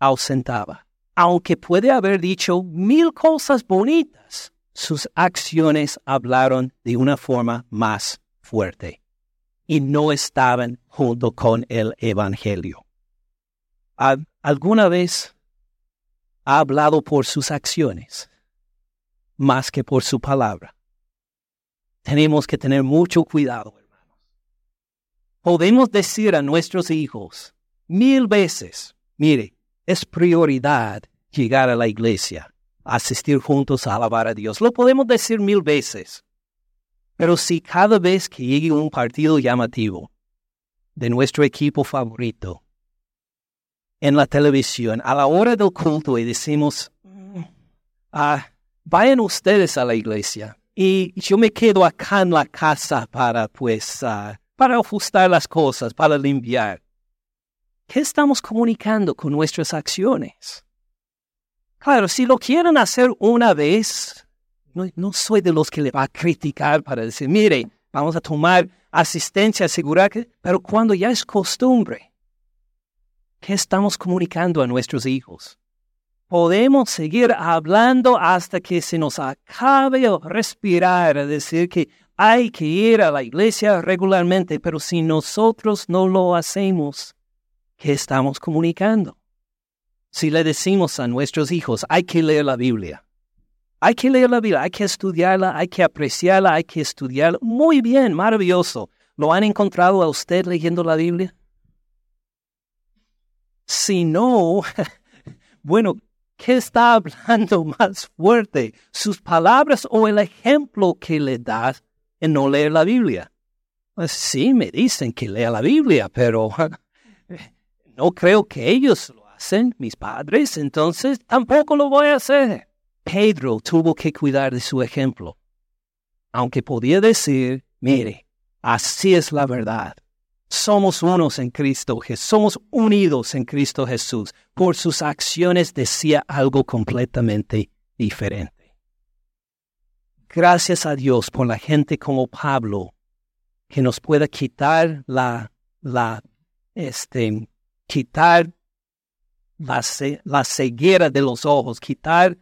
ausentaba. Aunque puede haber dicho mil cosas bonitas, sus acciones hablaron de una forma más fuerte y no estaban junto con el Evangelio. ¿Alguna vez ha hablado por sus acciones más que por su palabra? Tenemos que tener mucho cuidado, hermanos. Podemos decir a nuestros hijos mil veces, mire, es prioridad llegar a la iglesia, asistir juntos a alabar a Dios. Lo podemos decir mil veces. Pero si cada vez que llegue un partido llamativo de nuestro equipo favorito en la televisión, a la hora del culto y decimos, ah, vayan ustedes a la iglesia y yo me quedo acá en la casa para, pues, ah, para ajustar las cosas, para limpiar. ¿Qué estamos comunicando con nuestras acciones? Claro, si lo quieren hacer una vez, no, soy de los que le va a criticar para decir, mire, vamos a tomar asistencia, asegurar que, pero cuando ya es costumbre, ¿qué estamos comunicando a nuestros hijos? Podemos seguir hablando hasta que se nos acabe el respirar, a decir que hay que ir a la iglesia regularmente, pero si nosotros no lo hacemos, ¿Qué estamos comunicando? Si le decimos a nuestros hijos, hay que leer la Biblia, hay que leer la Biblia, hay que estudiarla, hay que apreciarla, hay que estudiarla. Muy bien, maravilloso. ¿Lo han encontrado a usted leyendo la Biblia? Si no, bueno, ¿qué está hablando más fuerte? ¿Sus palabras o el ejemplo que le das en no leer la Biblia? Pues sí, me dicen que lea la Biblia, pero no creo que ellos lo hacen, mis padres, entonces tampoco lo voy a hacer. Pedro tuvo que cuidar de su ejemplo, aunque podía decir, mire, así es la verdad. Somos unos en Cristo somos unidos en Cristo Jesús. Por sus acciones decía algo completamente diferente. Gracias a Dios por la gente como Pablo, que nos pueda quitar la, la, este, quitar la, ceguera de los ojos, quitar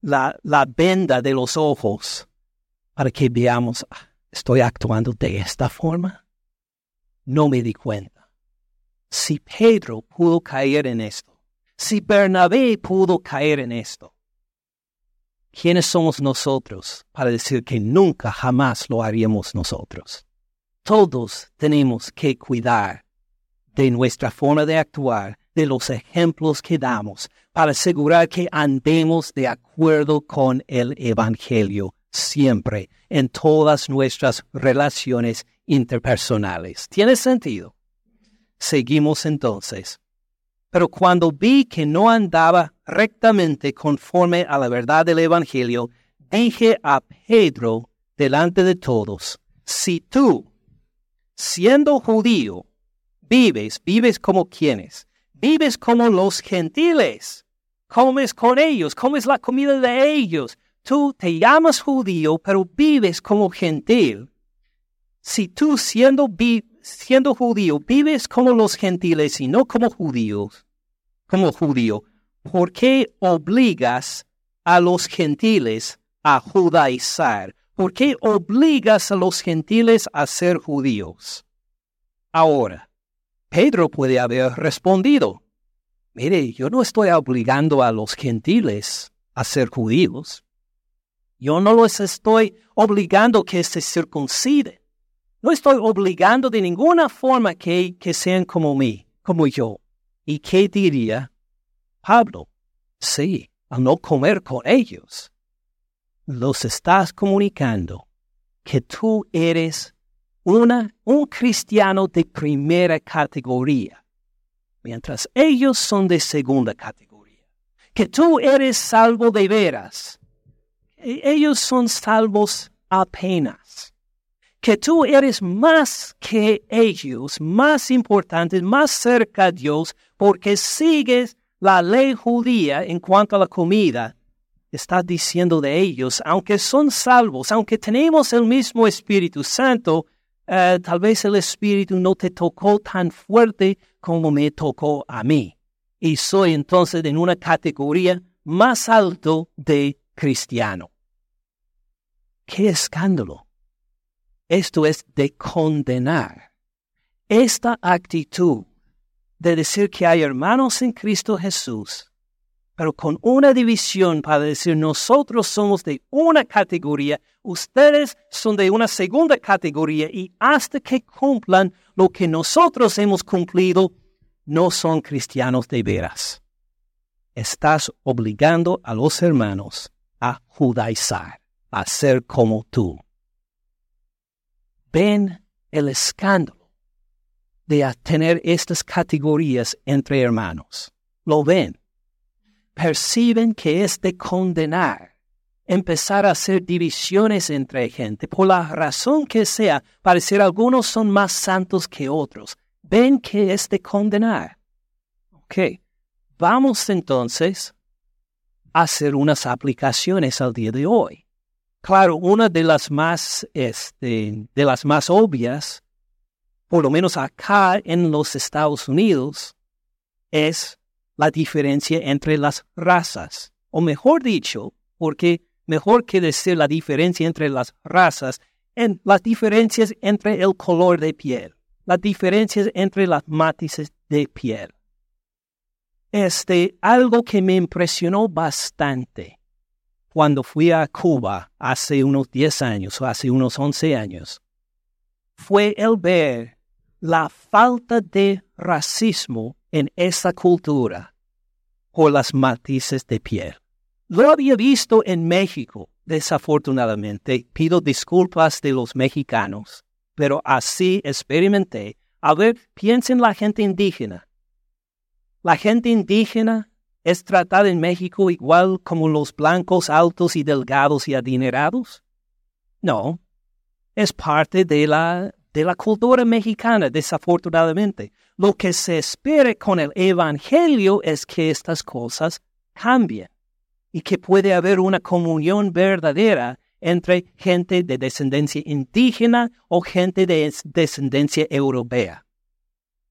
la, la venda de los ojos para que veamos, ah, estoy actuando de esta forma. No me di cuenta. Si Pedro pudo caer en esto, si Bernabé pudo caer en esto, ¿quiénes somos nosotros para decir que nunca jamás lo haríamos nosotros? Todos tenemos que cuidar de nuestra forma de actuar, de los ejemplos que damos, para asegurar que andemos de acuerdo con el Evangelio siempre, en todas nuestras relaciones interpersonales. ¿Tiene sentido? Seguimos entonces. Pero cuando vi que no andaba rectamente conforme a la verdad del Evangelio, dije a Pedro delante de todos, si tú, siendo judío, vives, vives como quienes, vives como los gentiles, comes con ellos, comes la comida de ellos, tú te llamas judío, pero vives como gentil. Si tú siendo, siendo judío vives como los gentiles y no como judíos, como judío, ¿por qué obligas a los gentiles a judaizar? ¿Por qué obligas a los gentiles a ser judíos? Ahora, Pedro puede haber respondido, mire, yo no estoy obligando a los gentiles a ser judíos. Yo no los estoy obligando que se circunciden. No estoy obligando de ninguna forma que, que sean como mí, como yo. ¿Y qué diría Pablo? Sí, al no comer con ellos, los estás comunicando que tú eres una, un cristiano de primera categoría, mientras ellos son de segunda categoría. Que tú eres salvo de veras. E, ellos son salvos apenas. Que tú eres más que ellos, más importante, más cerca a Dios, porque sigues la ley judía en cuanto a la comida está diciendo de ellos, aunque son salvos, aunque tenemos el mismo Espíritu Santo, eh, tal vez el Espíritu no te tocó tan fuerte como me tocó a mí. Y soy entonces en una categoría más alto de cristiano. ¡Qué escándalo! Esto es de condenar. Esta actitud de decir que hay hermanos en Cristo Jesús pero con una división para decir nosotros somos de una categoría, ustedes son de una segunda categoría y hasta que cumplan lo que nosotros hemos cumplido, no son cristianos de veras. Estás obligando a los hermanos a judaizar, a ser como tú. Ven el escándalo de tener estas categorías entre hermanos. Lo ven perciben que es de condenar, empezar a hacer divisiones entre gente, por la razón que sea, parecer algunos son más santos que otros, ven que es de condenar. Ok, vamos entonces a hacer unas aplicaciones al día de hoy. Claro, una de las más, este, de las más obvias, por lo menos acá en los Estados Unidos, es la diferencia entre las razas, o mejor dicho, porque mejor que decir la diferencia entre las razas, en las diferencias entre el color de piel, las diferencias entre las matices de piel. Este, algo que me impresionó bastante. Cuando fui a Cuba hace unos 10 años o hace unos 11 años, fue el ver la falta de racismo en esa cultura por las matices de piel. Lo había visto en México, desafortunadamente. Pido disculpas de los mexicanos, pero así experimenté. A ver, piensen la gente indígena. La gente indígena es tratada en México igual como los blancos altos y delgados y adinerados? No, es parte de la de la cultura mexicana, desafortunadamente. Lo que se espera con el Evangelio es que estas cosas cambien y que puede haber una comunión verdadera entre gente de descendencia indígena o gente de descendencia europea.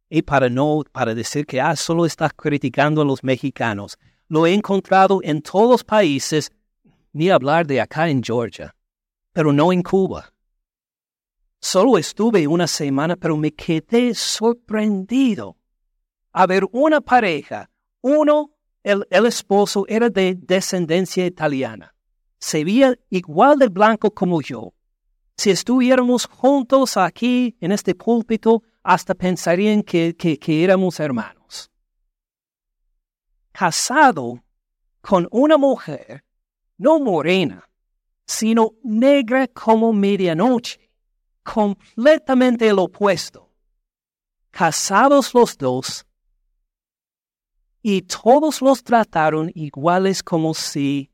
Y para no, para decir que ah, solo estás criticando a los mexicanos, lo he encontrado en todos los países, ni hablar de acá en Georgia, pero no en Cuba. Solo estuve una semana, pero me quedé sorprendido a ver una pareja. Uno, el, esposo, era de descendencia italiana. Se veía igual de blanco como yo. Si estuviéramos juntos aquí en este púlpito, hasta pensarían que, que, que éramos hermanos. Casado con una mujer no morena, sino negra como medianoche completamente el opuesto. Casados los dos, y todos los trataron iguales como si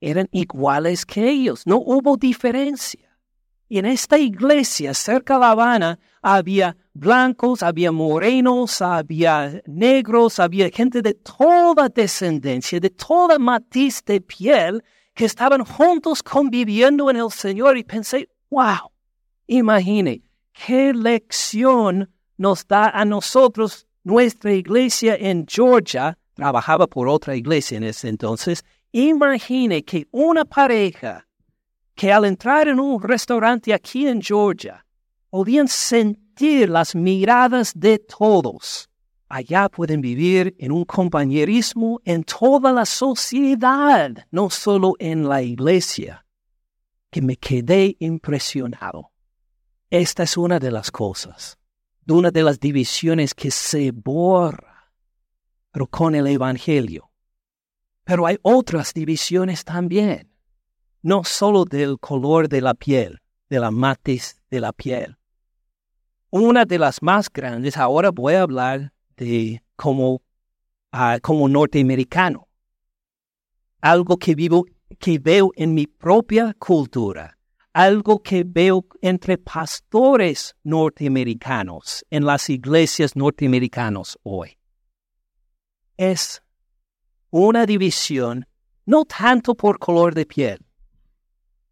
eran iguales que ellos. No hubo diferencia. Y en esta iglesia cerca de La Habana había blancos, había morenos, había negros, había gente de toda descendencia, de toda matiz de piel, que estaban juntos conviviendo en el Señor. Y pensé, wow, imagine, qué lección nos da a nosotros nuestra iglesia en Georgia. Trabajaba por otra iglesia en ese entonces. Imagine que una pareja que al entrar en un restaurante aquí en Georgia, podían sentir las miradas de todos. Allá pueden vivir en un compañerismo en toda la sociedad, no solo en la iglesia, que me quedé impresionado. Esta es una de las cosas, una de las divisiones que se borra, con el Evangelio. Pero hay otras divisiones también no solo del color de la piel, de la matiz de la piel. Una de las más grandes, ahora voy a hablar de como, ah, como norteamericano. Algo que vivo, que veo en mi propia cultura, algo que veo entre pastores norteamericanos en las iglesias norteamericanas hoy. Es una división no tanto por color de piel,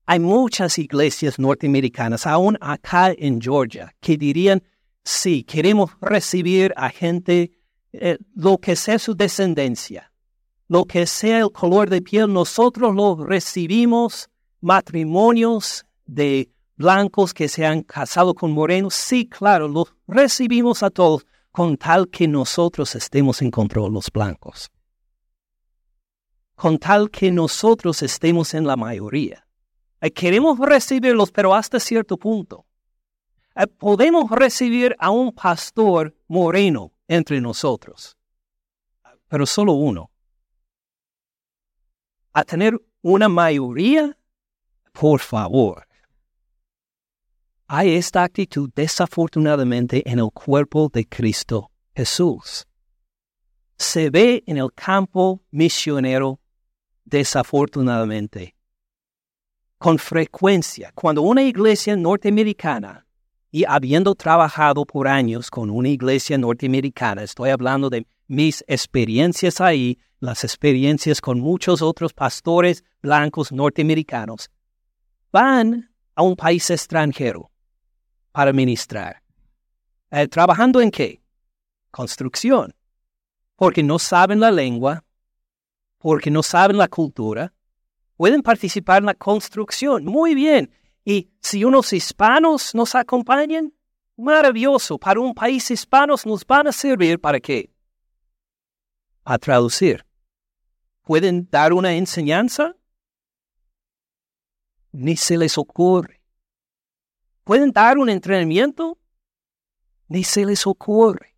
hay muchas iglesias norteamericanas, aún acá en Georgia, que dirían, sí, queremos recibir a gente, eh, lo que sea su descendencia, lo que sea el color de piel, nosotros lo recibimos, matrimonios de blancos que se han casado con morenos, sí, claro, lo recibimos a todos, con tal que nosotros estemos en control, los blancos. Con tal que nosotros estemos en la mayoría. Eh, queremos recibirlos, pero hasta cierto punto. Eh, podemos recibir a un pastor moreno entre nosotros, pero solo uno. A tener una mayoría, por favor. Hay esta actitud desafortunadamente en el cuerpo de Cristo Jesús. Se ve en el campo misionero desafortunadamente con frecuencia cuando una iglesia norteamericana, y habiendo trabajado por años con una iglesia norteamericana, estoy hablando de mis experiencias ahí, las experiencias con muchos otros pastores blancos norteamericanos, van a un país extranjero para ministrar. Eh, ¿Trabajando en qué? Construcción. Porque no saben la lengua, porque no saben la cultura, pueden participar en la construcción. Muy bien. Y si unos hispanos nos acompañan, maravilloso. Para un país hispano nos van a servir para qué? A traducir. ¿Pueden dar una enseñanza? Ni se les ocurre. ¿Pueden dar un entrenamiento? Ni se les ocurre.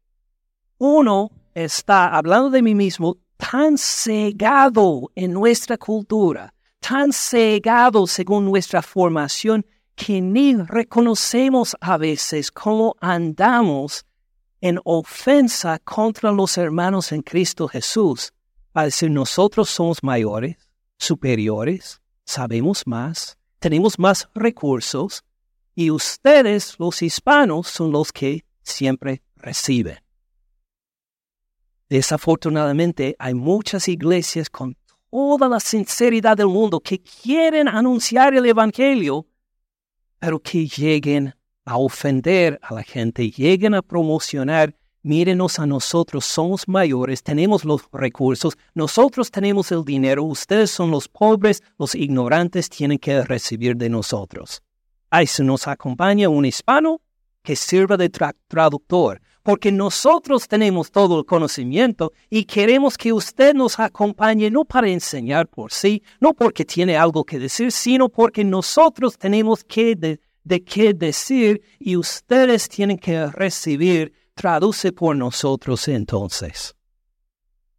Uno está, hablando de mí mismo, tan cegado en nuestra cultura tan cegados según nuestra formación que ni reconocemos a veces cómo andamos en ofensa contra los hermanos en Cristo Jesús. Para decir, nosotros somos mayores, superiores, sabemos más, tenemos más recursos, y ustedes, los hispanos, son los que siempre reciben. Desafortunadamente, hay muchas iglesias con toda la sinceridad del mundo, que quieren anunciar el Evangelio, pero que lleguen a ofender a la gente, lleguen a promocionar, mírenos a nosotros, somos mayores, tenemos los recursos, nosotros tenemos el dinero, ustedes son los pobres, los ignorantes tienen que recibir de nosotros. Ahí se nos acompaña un hispano que sirva de traductor, porque nosotros tenemos todo el conocimiento y queremos que usted nos acompañe no para enseñar por sí, no porque tiene algo que decir, sino porque nosotros tenemos que de, de qué decir y ustedes tienen que recibir, traduce por nosotros entonces.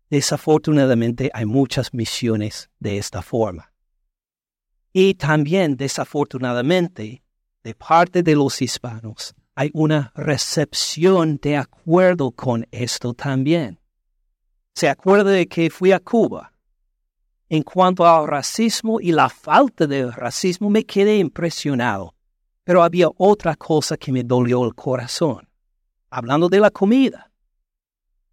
Desafortunadamente hay muchas misiones de esta forma. Y también, desafortunadamente, de parte de los hispanos, hay una recepción de acuerdo con esto también. Se acuerda de que fui a Cuba. En cuanto al racismo y la falta de racismo, me quedé impresionado. Pero había otra cosa que me dolió el corazón. Hablando de la comida.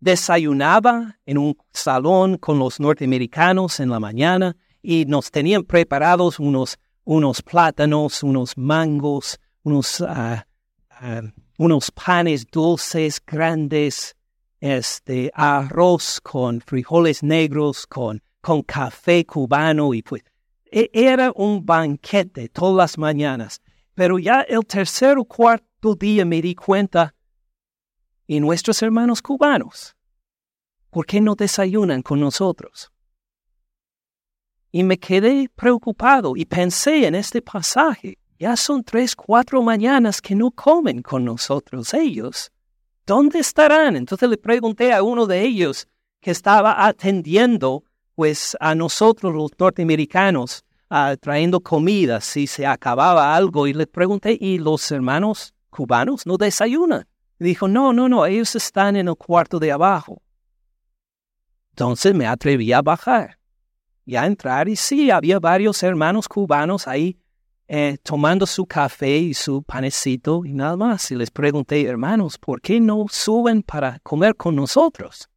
Desayunaba en un salón con los norteamericanos en la mañana y nos tenían preparados unos, unos plátanos, unos mangos, unos, ah, ah, unos panes dulces grandes, este, arroz con frijoles negros, con, con café cubano y pues e, era un banquete todas las mañanas. Pero ya el tercer o cuarto día me di cuenta, ¿y nuestros hermanos cubanos? ¿Por qué no desayunan con nosotros? Y me quedé preocupado y pensé en este pasaje. Ya son tres, cuatro mañanas que no comen con nosotros ellos. ¿Dónde estarán? Entonces le pregunté a uno de ellos que estaba atendiendo pues a nosotros los norteamericanos, trayendo comida si se acababa algo y le pregunté, ¿y los hermanos cubanos no desayunan? dijo, no, no, no, ellos están en el cuarto de abajo. Entonces me atreví a bajar y a entrar y sí, había varios hermanos cubanos ahí eh, tomando su café y su panecito y nada más. Y les pregunté, hermanos, ¿por qué no suben para comer con nosotros?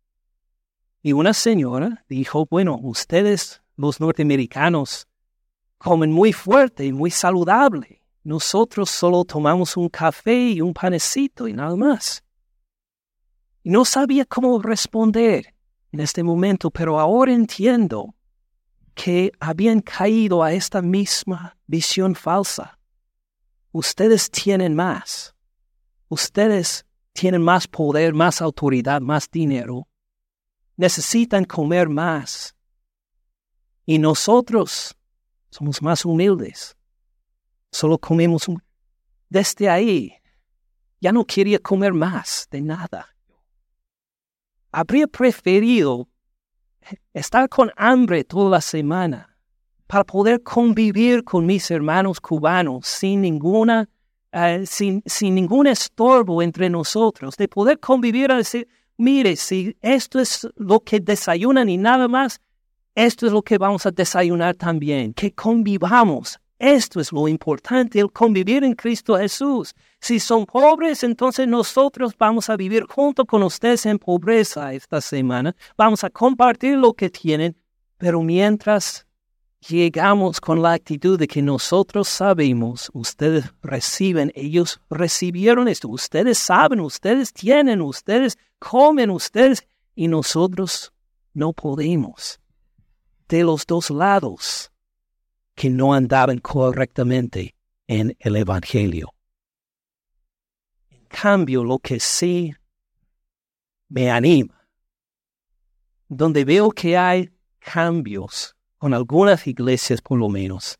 Y una señora dijo, bueno, ustedes, los norteamericanos, comen muy fuerte y muy saludable. Nosotros solo tomamos un café y un panecito y nada más. Y no sabía cómo responder en este momento, pero ahora entiendo que habían caído a esta misma visión falsa. Ustedes tienen más. Ustedes tienen más poder, más autoridad, más dinero. Necesitan comer más. Y nosotros somos más humildes. Solo comemos un... Desde ahí, ya no quería comer más de nada. Habría preferido estar con hambre toda la semana para poder convivir con mis hermanos cubanos sin ninguna eh, sin, sin ningún estorbo entre nosotros, de poder convivir a decir, mire, si esto es lo que desayunan y nada más, esto es lo que vamos a desayunar también, que convivamos. Esto es lo importante, el convivir en Cristo Jesús. Si son pobres, entonces nosotros vamos a vivir junto con ustedes en pobreza esta semana. Vamos a compartir lo que tienen, pero mientras llegamos con la actitud de que nosotros sabemos, ustedes reciben, ellos recibieron esto, ustedes saben, ustedes tienen, ustedes comen, ustedes, y nosotros no podemos. De los dos lados que no andaban correctamente en el Evangelio cambio, lo que sí me anima, donde veo que hay cambios, con algunas iglesias por lo menos,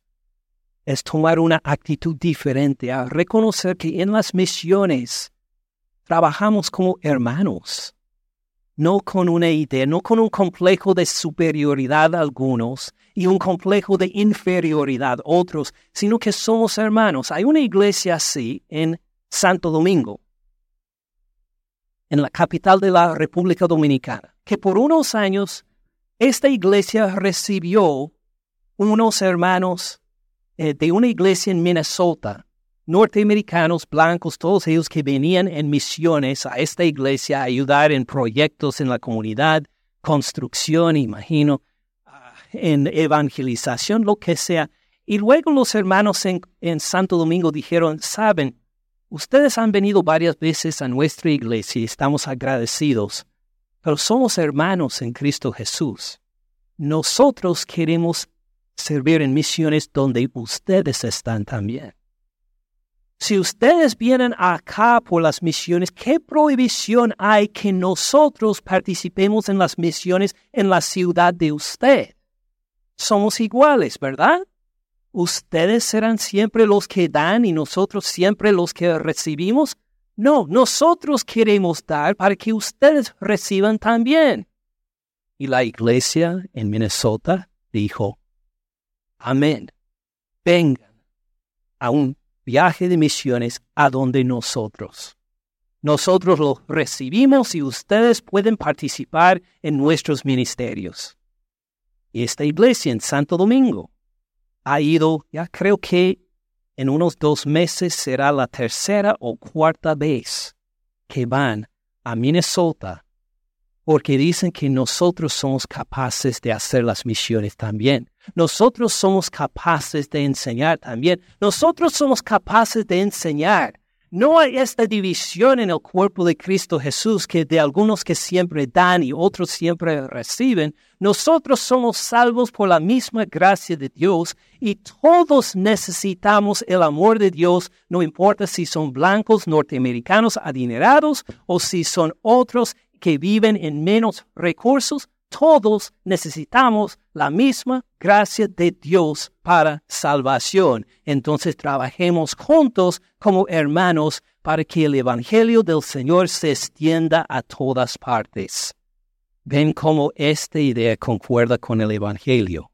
es tomar una actitud diferente, a reconocer que en las misiones trabajamos como hermanos, no con una idea, no con un complejo de superioridad algunos y un complejo de inferioridad otros, sino que somos hermanos. Hay una iglesia así en Santo Domingo, en la capital de la República Dominicana, que por unos años esta iglesia recibió unos hermanos eh, de una iglesia en Minnesota, norteamericanos, blancos, todos ellos que venían en misiones a esta iglesia a ayudar en proyectos en la comunidad, construcción, imagino, ah, en evangelización, lo que sea. Y luego los hermanos en, en Santo Domingo dijeron, saben, Ustedes han venido varias veces a nuestra iglesia y estamos agradecidos, pero somos hermanos en Cristo Jesús. Nosotros queremos servir en misiones donde ustedes están también. Si ustedes vienen acá por las misiones, ¿qué prohibición hay que nosotros participemos en las misiones en la ciudad de usted? Somos iguales, ¿verdad? ¿Ustedes serán siempre los que dan y nosotros siempre los que recibimos? No, nosotros queremos dar para que ustedes reciban también. Y la iglesia en Minnesota dijo, amén, vengan a un viaje de misiones a donde nosotros. Nosotros lo recibimos y ustedes pueden participar en nuestros ministerios. Esta iglesia en Santo Domingo ha ido, ya creo que en unos dos meses será la tercera o cuarta vez que van a Minnesota porque dicen que nosotros somos capaces de hacer las misiones también. Nosotros somos capaces de enseñar también. Nosotros somos capaces de enseñar. No hay esta división en el cuerpo de Cristo Jesús que de algunos que siempre dan y otros siempre reciben. Nosotros somos salvos por la misma gracia de Dios y todos necesitamos el amor de Dios, no importa si son blancos norteamericanos adinerados o si son otros que viven en menos recursos, todos necesitamos la misma gracia de Dios para salvación. Entonces trabajemos juntos como hermanos para que el Evangelio del Señor se extienda a todas partes. Ven cómo esta idea concuerda con el Evangelio.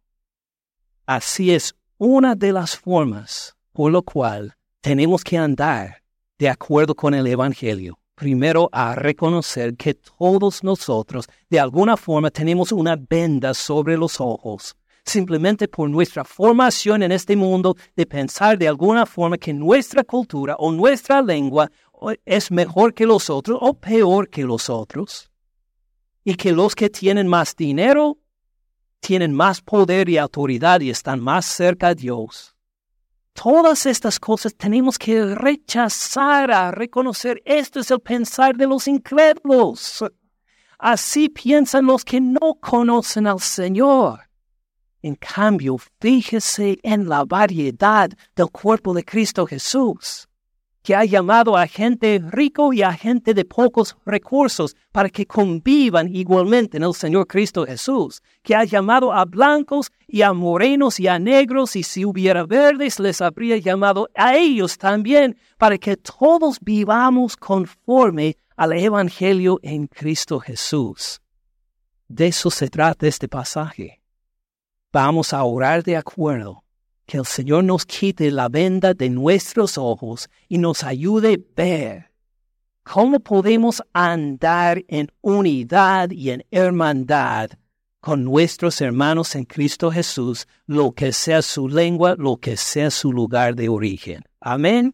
Así es una de las formas por lo cual tenemos que andar de acuerdo con el Evangelio primero a reconocer que todos nosotros de alguna forma tenemos una venda sobre los ojos, simplemente por nuestra formación en este mundo de pensar de alguna forma que nuestra cultura o nuestra lengua es mejor que los otros o peor que los otros. Y que los que tienen más dinero tienen más poder y autoridad y están más cerca de Dios Todas estas cosas tenemos que rechazar a reconocer. Esto es el pensar de los incrédulos. Así piensan los que no conocen al Señor. En cambio, fíjese en la variedad del cuerpo de Cristo Jesús que ha llamado a gente rico y a gente de pocos recursos para que convivan igualmente en el Señor Cristo Jesús, que ha llamado a blancos y a morenos y a negros, y si hubiera verdes les habría llamado a ellos también, para que todos vivamos conforme al Evangelio en Cristo Jesús. De eso se trata este pasaje. Vamos a orar de acuerdo que el Señor nos quite la venda de nuestros ojos y nos ayude a ver cómo podemos andar en unidad y en hermandad con nuestros hermanos en Cristo Jesús, lo que sea su lengua, lo que sea su lugar de origen. Amén.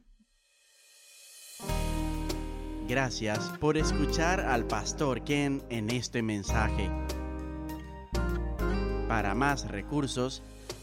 Gracias por escuchar al pastor Ken en este mensaje. Para más recursos,